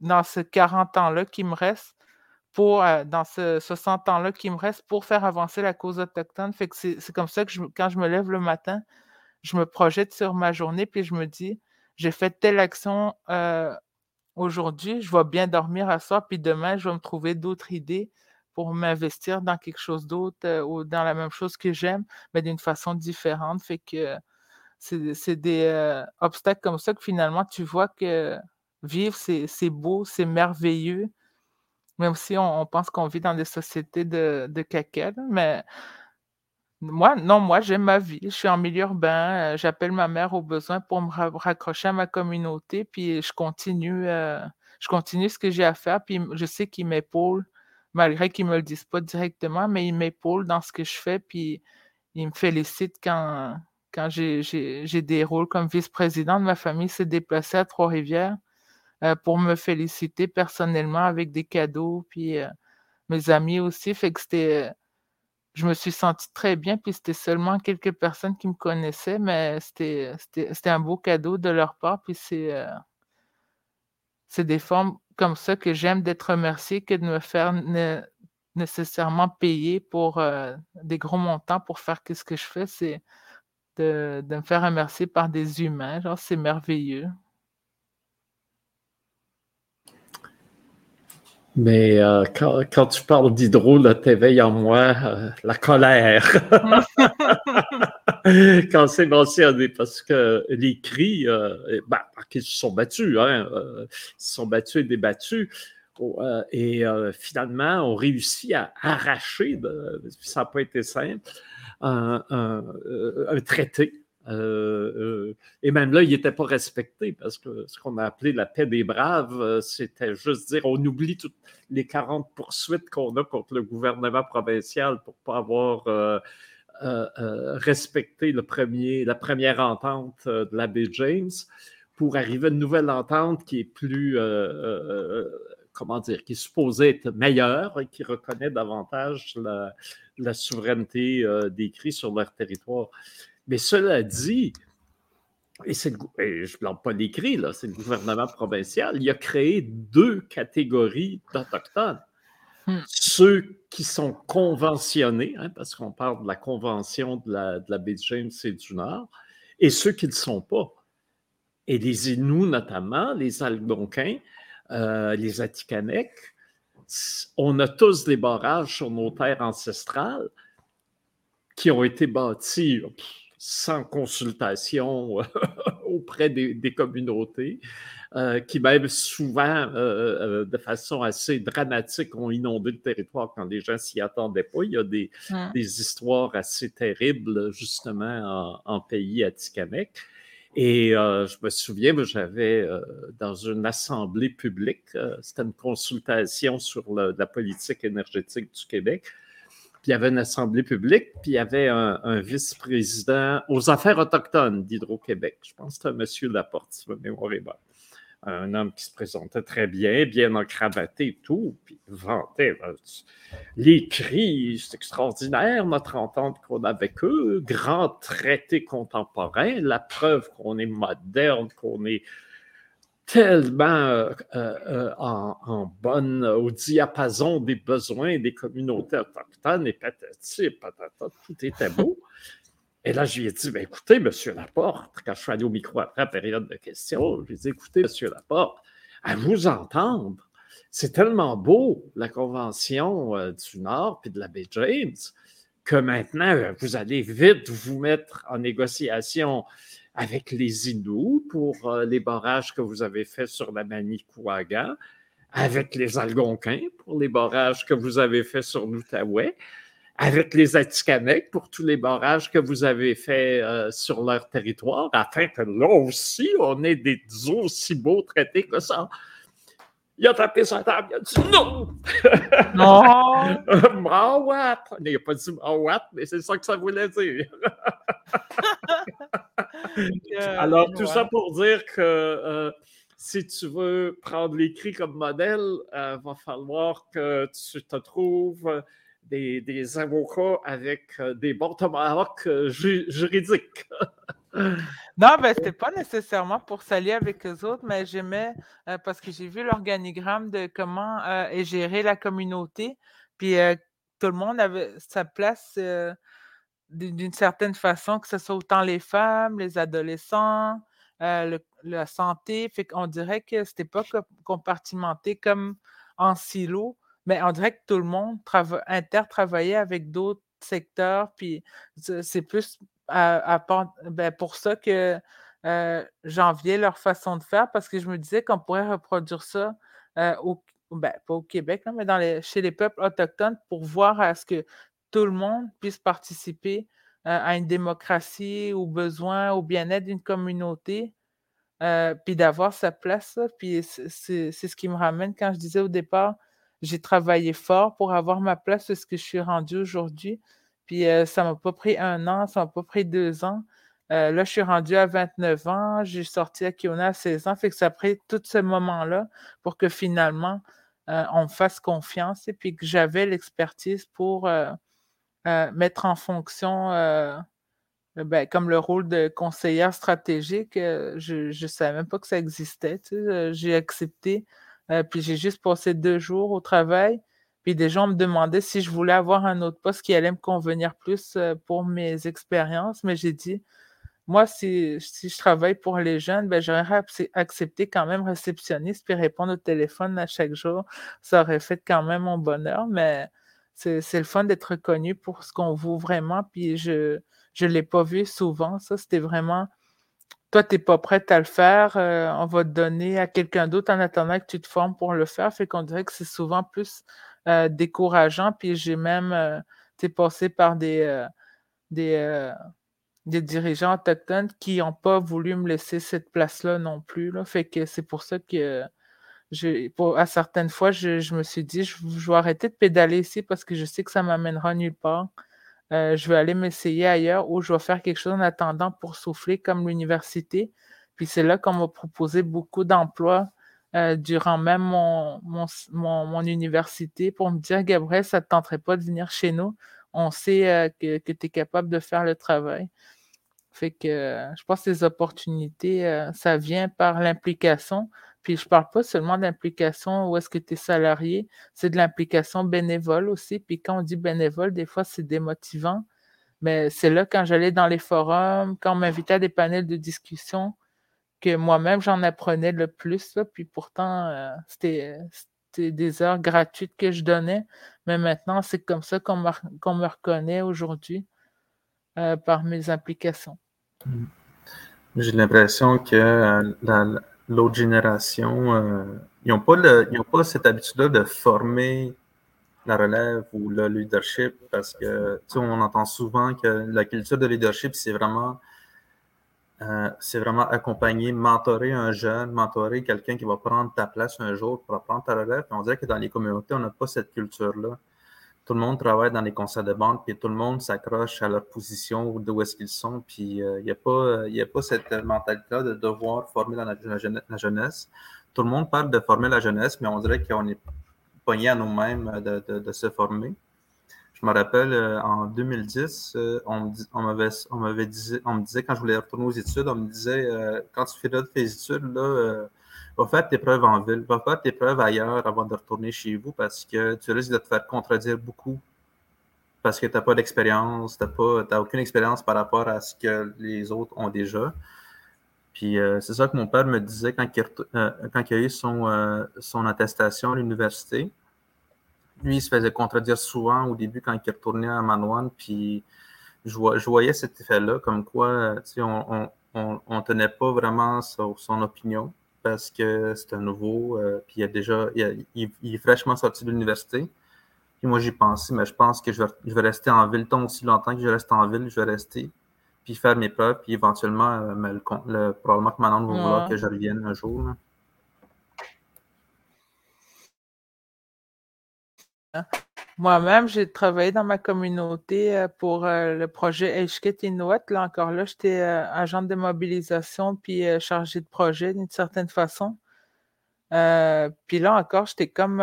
dans ce 40 ans-là qui me reste? Euh, dans ce 60 ans-là qui me reste pour faire avancer la cause autochtone. C'est comme ça que quand je me lève le matin, je me projette sur ma journée, puis je me dis, j'ai fait telle action euh, aujourd'hui, je vais bien dormir à ça, puis demain, je vais me trouver d'autres idées pour m'investir dans quelque chose d'autre euh, ou dans la même chose que j'aime, mais d'une façon différente. Fait que c'est des obstacles comme ça que finalement, tu vois que vivre, c'est beau, c'est merveilleux même si on, pense qu'on vit dans des sociétés de, de mais moi, non, moi, j'aime ma vie. Je suis en milieu urbain. Euh, j'appelle ma mère au besoin pour me raccrocher à ma communauté. Puis je continue, euh, je continue ce que j'ai à faire. Puis je sais qu'il m'épaule malgré qu'ils ne me le disent pas directement, mais ils m'épaulent dans ce que je fais, puis ils me félicitent quand, quand j'ai des rôles comme vice-président de ma famille s'est déplacé à Trois-Rivières euh, pour me féliciter personnellement avec des cadeaux, puis euh, mes amis aussi. Fait que c'était. Je me suis sentie très bien, puis c'était seulement quelques personnes qui me connaissaient, mais c'était un beau cadeau de leur part, puis c'est. Euh, c'est des formes comme ça que j'aime d'être remercié que de me faire nécessairement payer pour des gros montants pour faire ce que je fais. C'est de, me faire remercier par des humains. Genre, c'est merveilleux. Mais euh, quand, tu parles d'hydro, t'éveilles en moi euh, la colère. [LAUGHS] quand c'est mentionné, parce que les cris, euh, ben, ils se sont battus, hein, ils se sont battus et débattus. et finalement, on réussit à arracher, ça n'a pas été simple, un, un traité euh, euh, et même là, il n'était pas respecté parce que ce qu'on a appelé la paix des braves, euh, c'était juste dire on oublie toutes les 40 poursuites qu'on a contre le gouvernement provincial pour ne pas avoir respecté le premier, la première entente de l'abbé James pour arriver à une nouvelle entente qui est plus, comment dire, qui est supposée être meilleure et qui reconnaît davantage la, la souveraineté des cris sur leur territoire. Mais cela dit, et, je ne blâme pas l'écrit, là, c'est le gouvernement provincial, il a créé deux catégories d'Autochtones. Hmm. Ceux qui sont conventionnés, hein, parce qu'on parle de la convention de la, de la baie de James et du Nord, et ceux qui ne le sont pas. Et les Inuits, notamment, les Algonquins, euh, les Atikamekw, on a tous des barrages sur nos terres ancestrales qui ont été bâtis sans consultation [LAUGHS] auprès des, communautés, euh, qui même souvent, euh, euh, de façon assez dramatique, ont inondé le territoire quand les gens s'y attendaient pas. Il y a des, histoires assez terribles, justement, en, pays atikamekw. Et je me souviens, j'avais dans une assemblée publique, c'était une consultation sur la politique énergétique du Québec, il y avait une assemblée publique, puis il y avait un, vice-président aux affaires autochtones d'Hydro-Québec. Je pense que c'était M. Laporte, si ma mémoire est bonne. Un homme qui se présentait très bien, bien encravaté et tout, puis vantait. Les cris, c'est extraordinaire, notre entente qu'on a avec eux, grand traité contemporain, la preuve qu'on est moderne, qu'on est tellement euh, euh, en, bonne, au diapason des besoins des communautés autochtones et patati patata, tout était beau. Et là, je lui ai dit, ben, écoutez, Monsieur Laporte, quand je suis allé au micro après la période de questions, je lui ai dit, écoutez, Monsieur Laporte, à vous entendre, c'est tellement beau, la Convention euh, du Nord puis de la baie James, que maintenant, vous allez vite vous mettre en négociation avec les Inuits pour euh, les barrages que vous avez faits sur la Manicouagan, avec les Algonquins pour les barrages que vous avez faits sur l'Outaouais, avec les Atikamekw pour tous les barrages que vous avez faits euh, sur leur territoire, afin que là aussi, on ait des aussi beaux traités que ça. Il a tapé sa table, il a dit non! Non! [LAUGHS] Mawat! Il n'a pas dit Mawat, mais c'est ça que ça voulait dire. Alors, tout ça pour dire que euh, si tu veux prendre l'écrit comme modèle, il euh, va falloir que tu te trouves des, avocats avec euh, des bons tomahawks juridiques. [LAUGHS] non, ben, c'était pas nécessairement pour s'allier avec les autres, mais j'aimais parce que j'ai vu l'organigramme de comment est gérée la communauté. Puis tout le monde avait sa place d'une certaine façon, que ce soit autant les femmes, les adolescents, euh, la santé. Fait qu'on dirait que c'était pas compartimenté comme en silo, mais on dirait que tout le monde intertravaillait avec d'autres secteurs. Puis c'est plus ben, pour ça que euh, j'enviais leur façon de faire parce que je me disais qu'on pourrait reproduire ça euh, au, ben, pas au Québec, mais dans les, chez les peuples autochtones pour voir à ce que tout le monde puisse participer euh, à une démocratie, aux besoins, au bien-être d'une communauté, puis d'avoir sa place. Puis c'est ce qui me ramène quand je disais au départ, j'ai travaillé fort pour avoir ma place où ce que je suis rendue aujourd'hui. Puis ça m'a pas pris un an, ça m'a pas pris deux ans. là, je suis rendue à 29 ans, j'ai sorti à Kiona à 16 ans, fait que ça a pris tout ce moment-là pour que finalement, on me fasse confiance et puis que j'avais l'expertise pour mettre en fonction ben, comme le rôle de conseillère stratégique, je ne savais même pas que ça existait. j'ai accepté, puis j'ai juste passé deux jours au travail. Puis des gens me demandaient si je voulais avoir un autre poste qui allait me convenir plus pour mes expériences, mais j'ai dit, moi, si, si, je travaille pour les jeunes, ben, j'aurais accepté quand même réceptionniste puis répondre au téléphone à chaque jour. Ça aurait fait quand même mon bonheur, mais c'est le fun d'être reconnu pour ce qu'on vaut vraiment. Puis je ne l'ai pas vu souvent. Ça, c'était vraiment toi, tu n'es pas prête à le faire, euh, on va te donner à quelqu'un d'autre en attendant que tu te formes pour le faire. Fait qu'on dirait que c'est souvent plus euh, décourageant. Puis j'ai même euh, passé par des, des, des, dirigeants autochtones qui n'ont pas voulu me laisser cette place-là non plus. Là. Fait que c'est pour ça que je, à certaines fois, je, me suis dit, je, vais arrêter de pédaler ici parce que je sais que ça m'amènera nulle part. Euh, je vais aller m'essayer ailleurs ou je vais faire quelque chose en attendant pour souffler comme l'université. Puis c'est là qu'on m'a proposé beaucoup d'emplois euh, durant même mon, mon, université pour me dire, Gabriel, ça ne te tenterait pas de venir chez nous? On sait euh, que, que tu es capable de faire le travail. Fait que je pense que ces opportunités, ça vient par l'implication. Puis je ne parle pas seulement d'implication où est-ce que tu es salarié, c'est de l'implication bénévole aussi. Puis quand on dit bénévole, des fois, c'est démotivant. Mais c'est là, quand j'allais dans les forums, quand on m'invitait à des panels de discussion, que moi-même, j'en apprenais le plus. Puis pourtant, euh, c'était des heures gratuites que je donnais. Mais maintenant, c'est comme ça qu'on me, reconnaît aujourd'hui euh, par mes implications. Mmh. J'ai l'impression que euh, la, l'autre génération, ils n'ont pas, pas cette habitude-là de former la relève ou le leadership parce que, on entend souvent que la culture de leadership, c'est vraiment, euh, c'est vraiment accompagner, mentorer un jeune, mentorer quelqu'un qui va prendre ta place un jour pour prendre ta relève. on dirait que dans les communautés, on n'a pas cette culture-là tout le monde travaille dans les conseils de banque, puis tout le monde s'accroche à leur position ou d'où est-ce qu'ils sont. Puis il euh, n'y a, pas, a pas cette mentalité-là de devoir former la, jeunesse. Tout le monde parle de former la jeunesse, mais on dirait qu'on est pogné à nous-mêmes de, se former. Je me rappelle, euh, en 2010, euh, on, on, m'avait, on, m'avait on me disait, quand je voulais retourner aux études, on me disait, quand tu fais tes études, là, va faire tes preuves en ville, va faire tes preuves ailleurs avant de retourner chez vous parce que tu risques de te faire contredire beaucoup parce que tu n'as pas d'expérience, tu n'as aucune expérience par rapport à ce que les autres ont déjà. Puis euh, c'est ça que mon père me disait quand il, euh, quand il a eu son, euh, son attestation à l'université. Lui, il se faisait contredire souvent au début quand il retournait à Manoine. Puis je, voyais cet effet-là, comme quoi on ne tenait pas vraiment sur son opinion parce que c'est un nouveau, euh, puis il, a déjà, il, est fraîchement sorti de l'université. Puis moi, j'y pensé, mais je pense que je vais, rester en ville tant aussi longtemps que je reste en ville, je vais rester, puis faire mes preuves, puis éventuellement, euh, le, probablement que maintenant, va vouloir que je revienne un jour. Moi-même, j'ai travaillé dans ma communauté euh, pour euh, le projet HKT Inuit. Là encore, là, j'étais euh, agent de mobilisation puis chargé de projet d'une certaine façon. puis là encore, j'étais comme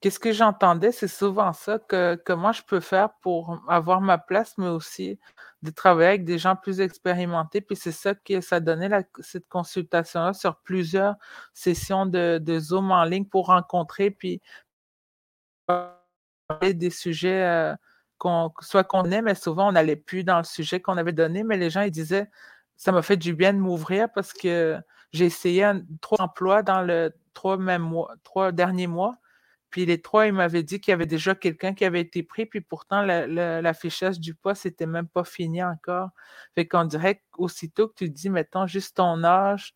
qu'est-ce que j'entendais? C'est souvent ça que comment je peux faire pour avoir ma place, mais aussi de travailler avec des gens plus expérimentés. Puis c'est ça que ça donnait cette consultation-là sur plusieurs sessions de, de Zoom en ligne pour rencontrer puis des sujets euh, qu'on soit qu'on aime, mais souvent on n'allait plus dans le sujet qu'on avait donné, mais les gens ils disaient ça m'a fait du bien de m'ouvrir parce que j'ai essayé trois emplois dans le trois même mois, trois derniers mois. Puis les trois, ils m'avaient dit qu'il y avait déjà quelqu'un qui avait été pris, puis pourtant l'affichage du poste n'était même pas fini encore. Fait qu'on dirait qu'aussitôt que tu dis, mettons, juste ton âge,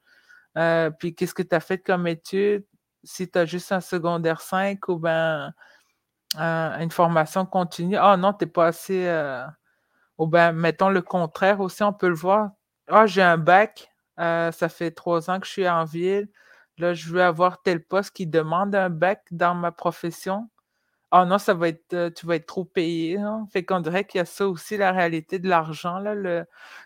euh, puis qu'est-ce que tu as fait comme étude, si tu as juste un secondaire 5 ou ben une formation continue. Ah non, tu n'es pas assez. Euh, ou bien, mettons le contraire aussi, on peut le voir. Ah, j'ai un bac, euh, ça fait trois ans que je suis en ville, là, je veux avoir tel poste qui demande un bac dans ma profession. Ah non, ça va être, euh, tu vas être trop payé. Hein. Fait qu'on dirait qu'il y a ça aussi, la réalité de l'argent.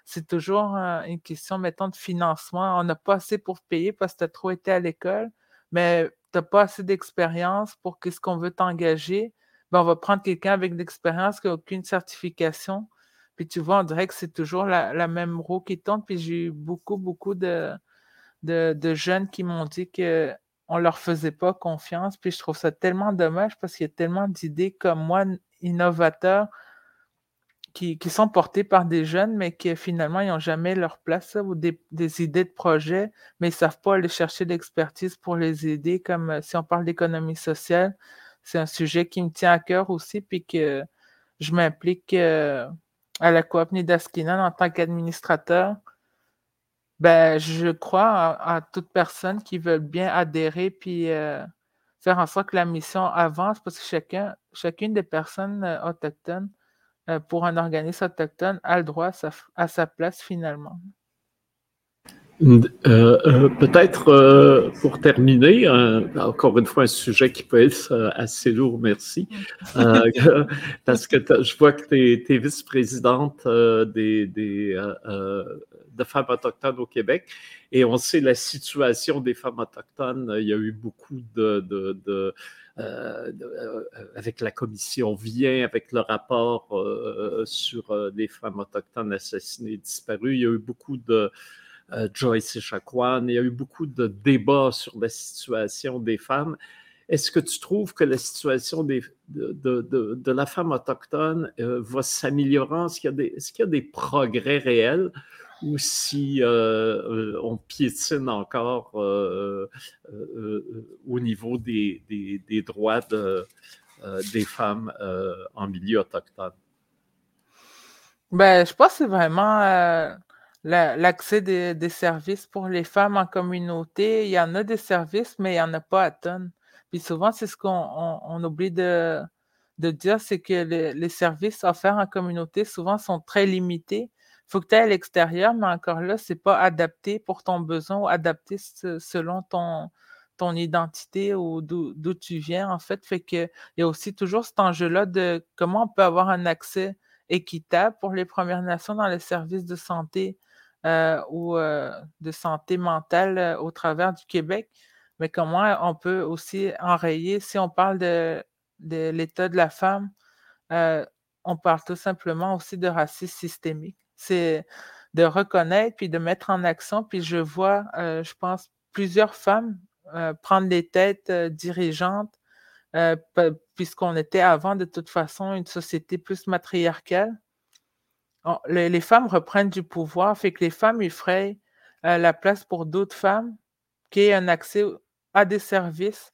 C'est toujours euh, une question, mettons, de financement. On n'a pas assez pour payer parce que tu as trop été à l'école, mais n'as pas assez d'expérience pour qu'est-ce qu'on veut t'engager. Ben, on va prendre quelqu'un avec de l'expérience qui n'a aucune certification. Puis tu vois, on dirait que c'est toujours la, même roue qui tourne. Puis j'ai eu beaucoup, beaucoup de, de, de jeunes qui m'ont dit que on leur faisait pas confiance. Puis je trouve ça tellement dommage parce qu'il y a tellement d'idées comme moi, innovateurs, qui, sont portées par des jeunes, mais qui finalement, n'ont jamais leur place ou des, idées de projet, mais ils ne savent pas aller chercher l'expertise pour les aider, comme euh, si on parle d'économie sociale. C'est un sujet qui me tient à cœur aussi, puis que je m'implique euh, à la coop Nidaskinan en tant qu'administrateur ben, je crois à, toute personne qui veut bien adhérer puis euh, faire en sorte que la mission avance parce que chacun, chacune des personnes autochtones pour un organisme autochtone a le droit à sa, place finalement. Peut-être pour terminer, encore une fois un sujet qui peut être assez lourd, merci, [LAUGHS] parce que je vois que tu es, vice-présidente des, des de femmes autochtones au Québec. Et on sait la situation des femmes autochtones. Il y a eu beaucoup de, de, euh, euh, avec la commission Vient, avec le rapport euh, sur les femmes autochtones assassinées et disparues. Il y a eu beaucoup de Joyce et il y a eu beaucoup de débats sur la situation des femmes. Est-ce que tu trouves que la situation de, la femme autochtone va s'améliorer? Est-ce qu'il y, a des progrès réels ou si euh, euh, on piétine encore euh, au niveau des, droits des femmes en milieu autochtone? Ben, je pense que c'est vraiment l'accès des, services pour les femmes en communauté. Il y en a des services, mais il n'y en a pas à tonnes. Puis souvent, c'est ce qu'on oublie de, dire, c'est que les services offerts en communauté, souvent, sont très limités faut que tu ailles à l'extérieur, mais encore là, c'est pas adapté pour ton besoin ou adapté selon ton, identité ou d'où tu viens, en fait. Fait que il y a aussi toujours cet enjeu-là de comment on peut avoir un accès équitable pour les Premières Nations dans les services de santé ou euh, de santé mentale euh, au travers du Québec. Mais comment on peut aussi enrayer, si on parle de, de l'état de la femme, on parle tout simplement aussi de racisme systémique c'est de reconnaître puis de mettre en action. Puis je vois, euh, je pense, plusieurs femmes euh, prendre des têtes euh, dirigeantes, puisqu'on était avant de toute façon une société plus matriarcale. Les, femmes reprennent du pouvoir, fait que les femmes effrayent la place pour d'autres femmes qui aient un accès à des services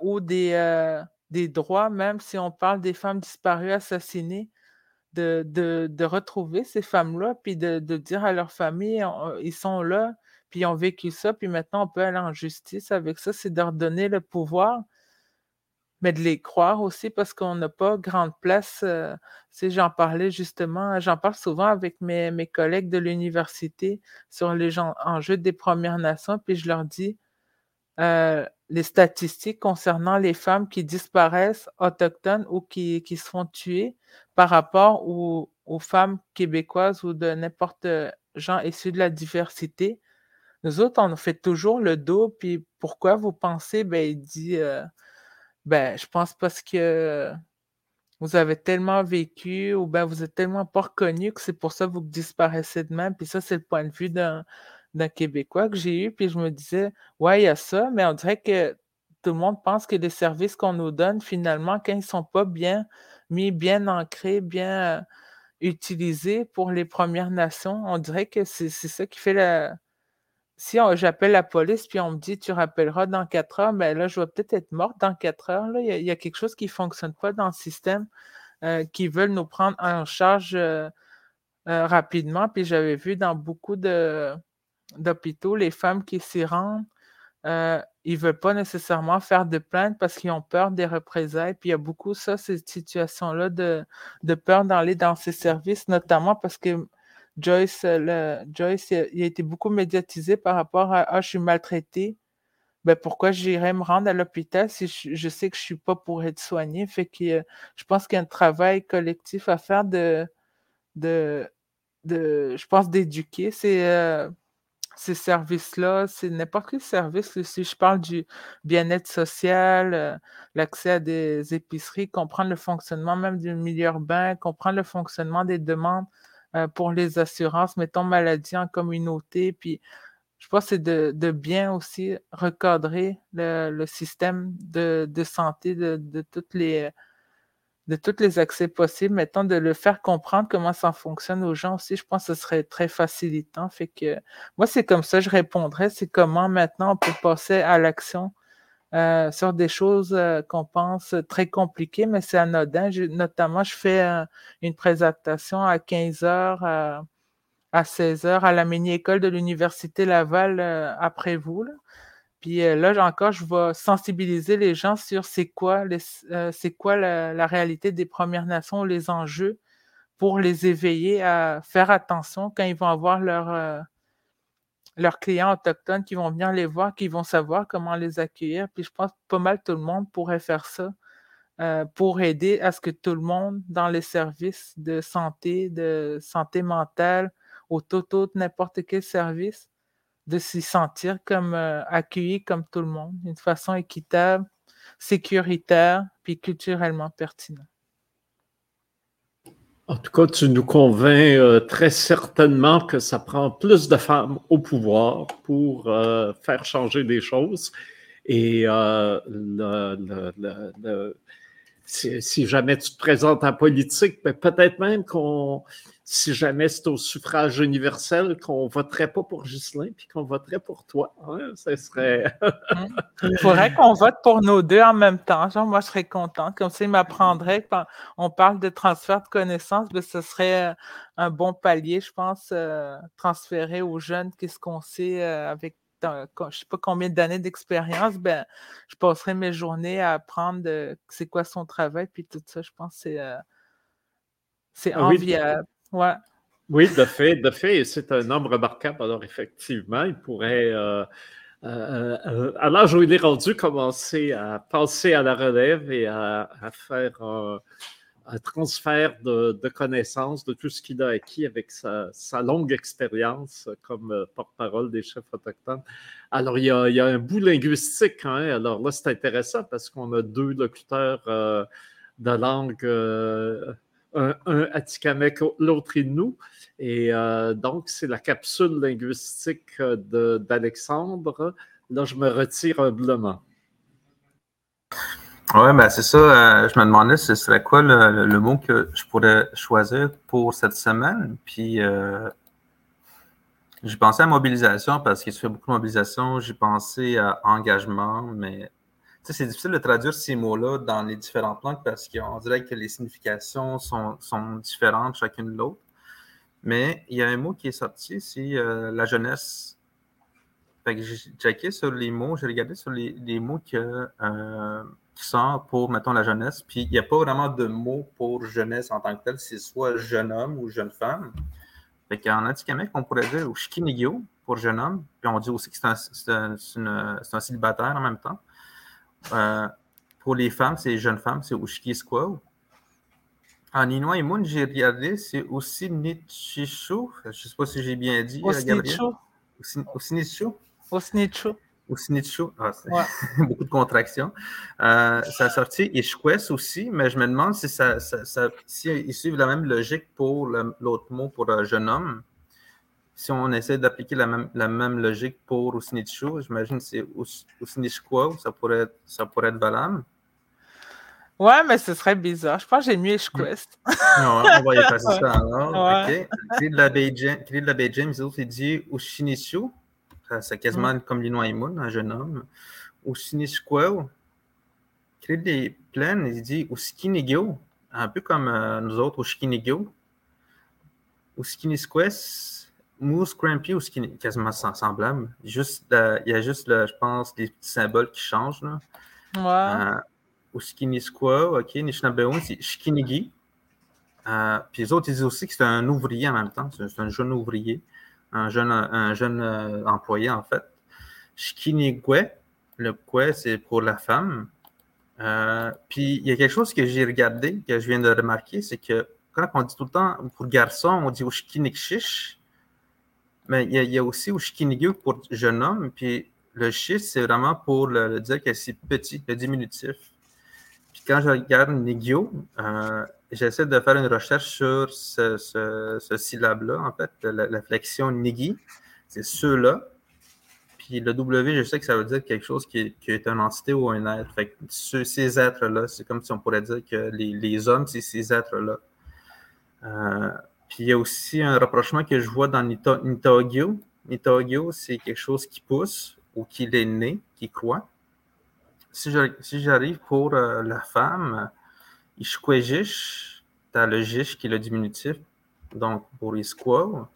ou des, des droits, même si on parle des femmes disparues, assassinées de, retrouver ces femmes-là, puis de, dire à leur famille, ils sont là, puis ils ont vécu ça, puis maintenant on peut aller en justice avec ça, c'est de leur donner le pouvoir, mais de les croire aussi parce qu'on n'a pas grande place. Euh, j'en parlais justement, j'en parle souvent avec mes, mes collègues de l'université sur les enjeux des Premières Nations, puis je leur dis, euh, les statistiques concernant les femmes qui disparaissent autochtones ou qui, qui se font par rapport aux, femmes québécoises ou de n'importe gens issus de la diversité. Nous autres, on fait toujours le dos, puis pourquoi vous pensez? Ben, il dit, euh, ben, je pense parce que vous avez tellement vécu ou ben, vous êtes tellement pas reconnu que c'est pour ça que vous disparaissez de même. Puis ça, c'est le point de vue d'un Québécois que j'ai eu, puis je me disais, ouais, il y a ça, mais on dirait que tout le monde pense que les services qu'on nous donne, finalement, quand ils sont pas bien mis, bien ancrés, bien euh, utilisés pour les Premières Nations, on dirait que c'est ça qui fait la. Si j'appelle la police puis on me dit tu rappelleras dans quatre heures, ben là, je vais peut-être être morte dans quatre heures. Là. Il, y a, quelque chose qui ne fonctionne pas dans le système, euh, qui veulent nous prendre en charge euh, rapidement. Puis j'avais vu dans beaucoup d'hôpitaux, les femmes qui s'y rendent, euh, ils ne veulent pas nécessairement faire de plainte parce qu'ils ont peur des représailles. Puis il y a beaucoup ça, cette situation-là de peur d'aller dans ces services, notamment parce que Joyce, le, Joyce il a été beaucoup médiatisé par rapport à Ah, je suis maltraité ben pourquoi j'irais me rendre à l'hôpital si je, sais que je suis pas pour être soigné? Fait que je pense qu'il y a un travail collectif à faire de, de, de je pense, d'éduquer ces, euh, ces services-là. C'est n'importe quel service. Si je parle du bien-être social, euh, l'accès à des épiceries, comprendre le fonctionnement même du milieu urbain, comprendre le fonctionnement des demandes euh, pour les assurances, mettons maladie en communauté, puis je pense que c'est de, bien aussi recadrer le, système de, santé de, de, toutes les de tous les accès possibles, mettons, de le faire comprendre comment ça fonctionne aux gens aussi, je pense que ce serait très facilitant. Fait que moi, c'est comme ça, je répondrais, c'est comment maintenant on peut passer à l'action euh, sur des choses euh, qu'on pense très compliquées, mais c'est anodin. notamment, je fais euh, une présentation à 15 heures à 16 heures à la mini-école de l'Université Laval après vous. Puis là, encore, je vais sensibiliser les gens sur c'est quoi, c'est quoi la, réalité des Premières Nations, les enjeux, pour les éveiller à faire attention quand ils vont avoir leur, leurs clients autochtones qui vont venir les voir, qui vont savoir comment les accueillir. Puis je pense que pas mal tout le monde pourrait faire ça euh, pour aider à ce que tout le monde dans les services de santé, de santé mentale, au tout n'importe quel service, de s'y sentir comme euh, accueilli comme tout le monde, d'une façon équitable, sécuritaire, puis culturellement pertinente. En tout cas, tu nous convaincs euh, très certainement que ça prend plus de femmes au pouvoir pour euh, faire changer des choses. Et euh, si, jamais tu te présentes en politique, ben, peut-être même qu'on si jamais c'est au suffrage universel, qu'on voterait pas pour Ghislain puis qu'on voterait pour toi. Hein, ce serait. il faudrait qu'on vote pour nos deux en même temps. Genre, moi, je serais contente. Comme ça, il m'apprendrait quand on parle de transfert de connaissances, ben, ce serait euh, un bon palier, je pense, euh, transférer aux jeunes qu'est-ce qu'on sait euh, avec je ne sais pas combien d'années d'expérience, ben, je passerai mes journées à apprendre c'est quoi son travail, puis tout ça, je pense que c'est, c'est ah enviable. Oui, de fait, de fait, c'est un homme remarquable. Alors, effectivement, il pourrait, euh, euh, euh, à l'âge où il est rendu, commencer à penser à la relève et à, faire un, transfert de, connaissances de tout ce qu'il a acquis avec sa, longue expérience comme porte-parole des chefs autochtones. Alors, il y a, un bout linguistique. Hein. Alors là, c'est intéressant parce qu'on a deux locuteurs de langue un, un Atikamek, l'autre Innu. Et euh, donc, c'est la capsule linguistique d'Alexandre. Là, je me retire humblement. Oui, ben c'est ça. Euh, je me demandais ce serait quoi le, mot que je pourrais choisir pour cette semaine. Puis, euh, j'ai pensé à mobilisation parce qu'il se fait beaucoup de mobilisation. J'ai pensé à engagement, mais c'est difficile de traduire ces mots-là dans les différentes langues parce qu'on dirait que les significations sont, différentes chacune de l'autre. Mais il y a un mot qui est sorti, c'est euh, la jeunesse. j'ai checké sur les mots, j'ai regardé sur les, mots euh, qui sont pour, mettons, la jeunesse. Puis il n'y a pas vraiment de mots pour jeunesse en tant que tel, c'est soit jeune homme ou jeune femme. Fait qu'en Atikamekw, on pourrait dire Shikinigyo pour jeune homme. Puis on dit aussi que c'est un, célibataire en même temps. Euh, pour les femmes, c'est les jeunes femmes, c'est Ushki Squaw. En Inouï Moon, j'ai regardé, c'est aussi Nichishu. Je ne sais pas si j'ai bien dit. Osnichu. Osnichu. Ah, [LAUGHS] beaucoup de contractions. Euh, ça a sorti Ishkwes aussi, mais je me demande si, ça, ça, ça si suivent la même logique pour l'autre mot pour jeune homme si on essaie d'appliquer la même, la même logique pour Usnichu, j'imagine que c'est Usnishkwa, ça pourrait, être, ça pourrait être valable. Ouais, mais ce serait bizarre. Je pense que j'ai mieux Ishquest. non, [LAUGHS] on va y passer ça alors. OK. Crédit de la Bay James, il dit Ushinishu. C'est quasiment mm. comme l'Inoimun, un jeune homme. Usnishkwa. Crédit des plaines, il dit Uskinigyo. Un peu comme euh, nous autres, Uskinigyo. Uskinisquest Moose Crampy ou ce qui est quasiment semblable. Juste, il y a juste, je pense, des petits symboles qui changent. Là. Ouais. Euh, ou Skinny Squaw, ok. C'est Shikinigi. Euh, puis les autres, ils disent aussi que c'est un ouvrier en même temps. C'est un jeune ouvrier. Un jeune, un jeune euh, employé, en fait. Shikinigwe. le quoi, c'est pour la femme. Euh, puis il y a quelque chose que j'ai regardé, que je viens de remarquer, c'est que quand on dit tout le temps pour garçon, on dit Ushkinikchish, mais il y, a, aussi Ushkinigyu pour jeune homme, puis le chiche, c'est vraiment pour le, dire que c'est petit, le diminutif. Puis quand je regarde Nigyo, euh, j'essaie de faire une recherche sur ce, ce, syllabe-là, en fait, la, flexion Nigi, c'est ceux-là. Puis le W, je sais que ça veut dire quelque chose qui est, qui est une entité ou un être. Fait que ces êtres-là, c'est comme si on pourrait dire que les, les hommes, c'est ces êtres-là. Euh, puis il y a aussi un rapprochement que je vois dans Nitogyo. Nitogyo, c'est quelque chose qui pousse ou qui est né, qui croit. Si j'arrive pour euh, la femme, Ishkwejish, tu as le jish qui est le diminutif, donc pour Iskwa.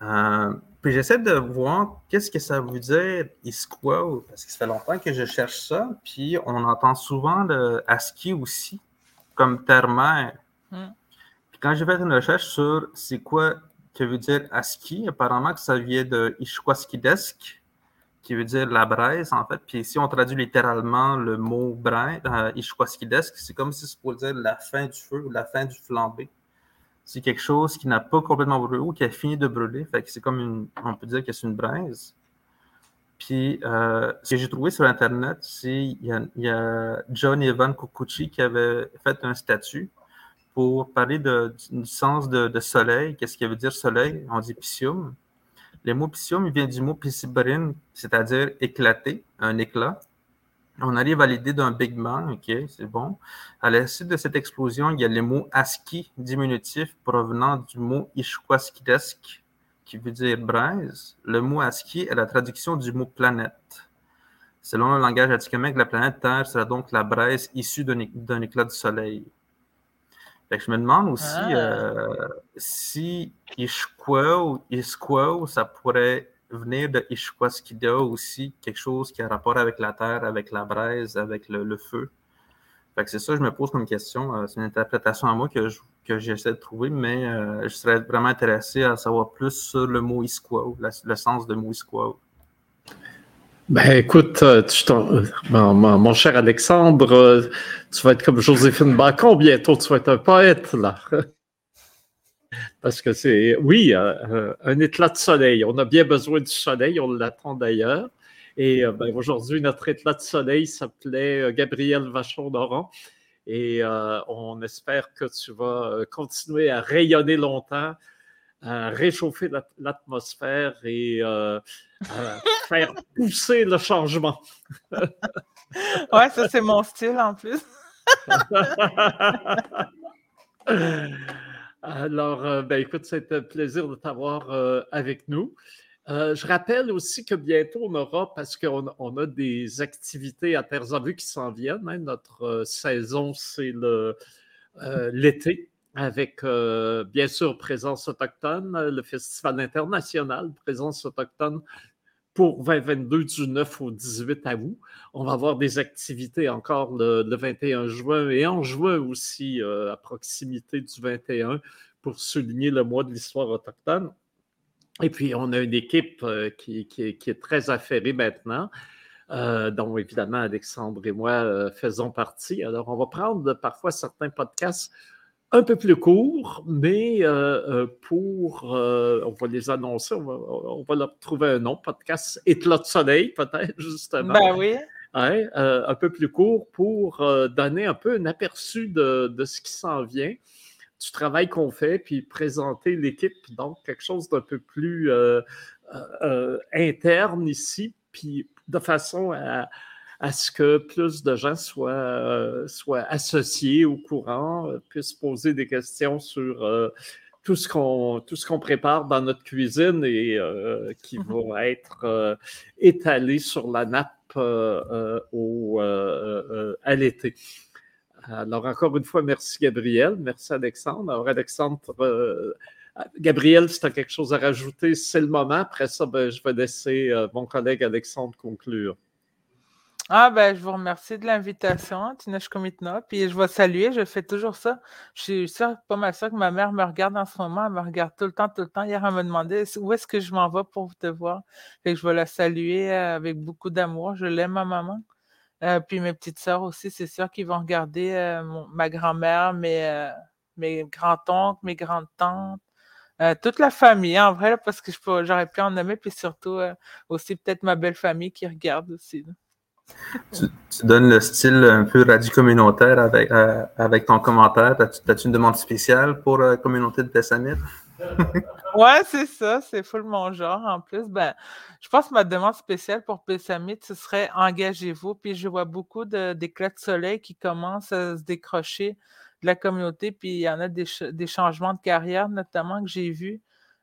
Euh, puis j'essaie de voir qu'est-ce que ça veut dire Iskwa, parce que ça fait longtemps que je cherche ça. Puis on entend souvent le ASCII aussi, comme terre-mère. Hmm. Quand j'ai fait une recherche sur c'est quoi que veut dire ASCII, apparemment que ça vient de Ishkwaskidesk, qui veut dire la braise, en fait. Puis si on traduit littéralement le mot braise, euh, c'est comme si c'était pour dire la fin du feu ou la fin du flambé. C'est quelque chose qui n'a pas complètement brûlé ou qui a fini de brûler. Fait que c'est comme une, on peut dire que c'est une braise. Puis, euh, ce que j'ai trouvé sur Internet, c'est il y, a John Evan Kukuchi qui avait fait un statut pour parler du sens de, soleil. Qu'est-ce qui veut dire soleil? On dit psium. Le mot psium vient du mot pisibrine, c'est-à-dire éclater, un éclat. On arrive à l'idée d'un Big Bang, OK, c'est bon. À la suite de cette explosion, il y a le mot ASCII diminutif provenant du mot Ishkwaskidesk, qui veut dire braise. Le mot ASCII est la traduction du mot planète. Selon le langage atikamekw, la planète Terre sera donc la braise issue d'un éclat du soleil je me demande aussi ah. euh, si Ishkwao, ça pourrait venir de Ishkwaskida aussi, quelque chose qui a rapport avec la terre, avec la braise, avec le, feu. c'est ça que je me pose comme question. Euh, c'est une interprétation à moi que, j'essaie de trouver, mais euh, je serais vraiment intéressé à savoir plus sur le mot Iskwao, le sens de mot Iskwao. Ben écoute, euh, euh, mon, cher Alexandre, euh, tu vas être comme Joséphine Bacon bientôt, tu vas être un poète là. [LAUGHS] Parce que c'est, oui, un éclat de soleil. On a bien besoin du soleil, on l'attend d'ailleurs. Et ben, aujourd'hui, notre éclat de soleil s'appelait Gabriel Vachon-Doran. Et on espère que tu vas continuer à rayonner longtemps réchauffer l'atmosphère et euh, [LAUGHS] faire pousser le changement. [LAUGHS] ouais, ça c'est mon style en plus. [LAUGHS] Alors, euh, ben, écoute, c'est un plaisir de t'avoir euh, avec nous. je rappelle aussi que bientôt on aura, parce qu'on on a des activités à Terre Vue qui s'en viennent. Hein. notre saison, c'est l'été avec euh, bien sûr Présence autochtone, le Festival international Présence autochtone pour 2022 du 9 au 18 août. On va avoir des activités encore le, 21 juin et en juin aussi euh, à proximité du 21 pour souligner le mois de l'histoire autochtone. Et puis, on a une équipe euh, qui, est très affairée maintenant. dont évidemment Alexandre et moi faisons partie. Alors, on va prendre parfois certains podcasts un peu plus court, mais euh, euh, pour, euh, on va les annoncer, on va, leur trouver un nom, podcast Éclat de soleil, peut-être, [LAUGHS] justement. Ben oui. un peu plus court pour donner un peu un aperçu de, ce qui s'en vient, du travail qu'on fait, puis présenter l'équipe, donc quelque chose d'un peu plus interne ici, puis de façon à à ce que plus de gens soient, euh, soient associés au courant, euh, puissent poser des questions sur euh, tout ce qu'on tout ce qu'on prépare dans notre cuisine et qui mm-hmm. va être étalé sur la nappe au, à l'été. Alors, encore une fois, merci Gabriel, merci Alexandre. Alors, Alexandre, Gabriel, si tu as quelque chose à rajouter, c'est le moment. Après ça, ben, je vais laisser mon collègue Alexandre conclure. Ah ben, je vous remercie de l'invitation, Tinesh Komitna. Puis je vais saluer, je fais toujours ça. Je suis sûre, pas mal sûre que ma mère me regarde en ce moment. Elle me regarde tout le temps, tout le temps. Hier, elle me demandait où est-ce que je m'en vais pour te voir. Fait que je vais la saluer euh, avec beaucoup d'amour. Je l'aime, ma maman. Euh, puis mes petites sœurs aussi, c'est sûr qu'ils vont regarder euh, ma grand-mère, mes, mes grands-oncles, mes grandes-tantes. toute la famille, en vrai, parce que j'aurais pu en nommer, puis surtout aussi peut-être ma belle famille qui regarde aussi. Tu, donnes le style un peu radio-communautaire avec, euh, avec ton commentaire. As-tu une demande spéciale pour la communauté de Pessamit? [LAUGHS] ouais, c'est ça. C'est full mon genre. En plus, ben, je pense que ma demande spéciale pour Pessamit, ce serait engagez-vous. Puis je vois beaucoup d'éclats de, soleil qui commencent à se décrocher de la communauté. Puis il y en a des, des changements de carrière, notamment, que j'ai vus.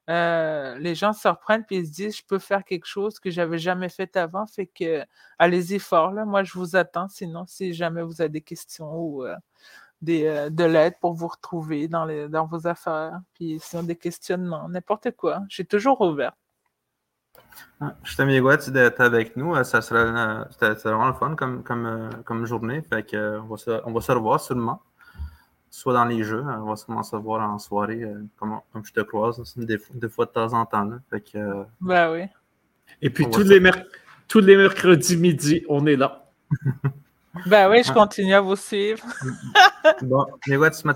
Euh, les gens se reprennent ils se disent je peux faire quelque chose que j'avais jamais fait avant. Fait que allez-y fort. Là. Moi, je vous attends. Sinon, si jamais vous avez des questions ou euh, des, euh, de l'aide pour vous retrouver dans, les, dans vos affaires, puis sinon des questionnements, n'importe quoi. Suis toujours ouvert. Je t'aime d'être avec nous. Ça sera, vraiment le fun comme, comme, comme journée. Fait que, on, va se, on va se revoir sûrement soit dans les jeux. On va sûrement se voir en soirée, euh, comme, je te croise, des, fois de temps en temps. Fait que, euh, ben oui. Et puis tous les, tous les mercredis midi, on est là. ben oui, je continue à vous suivre. [LAUGHS] bon, mais ouais, tu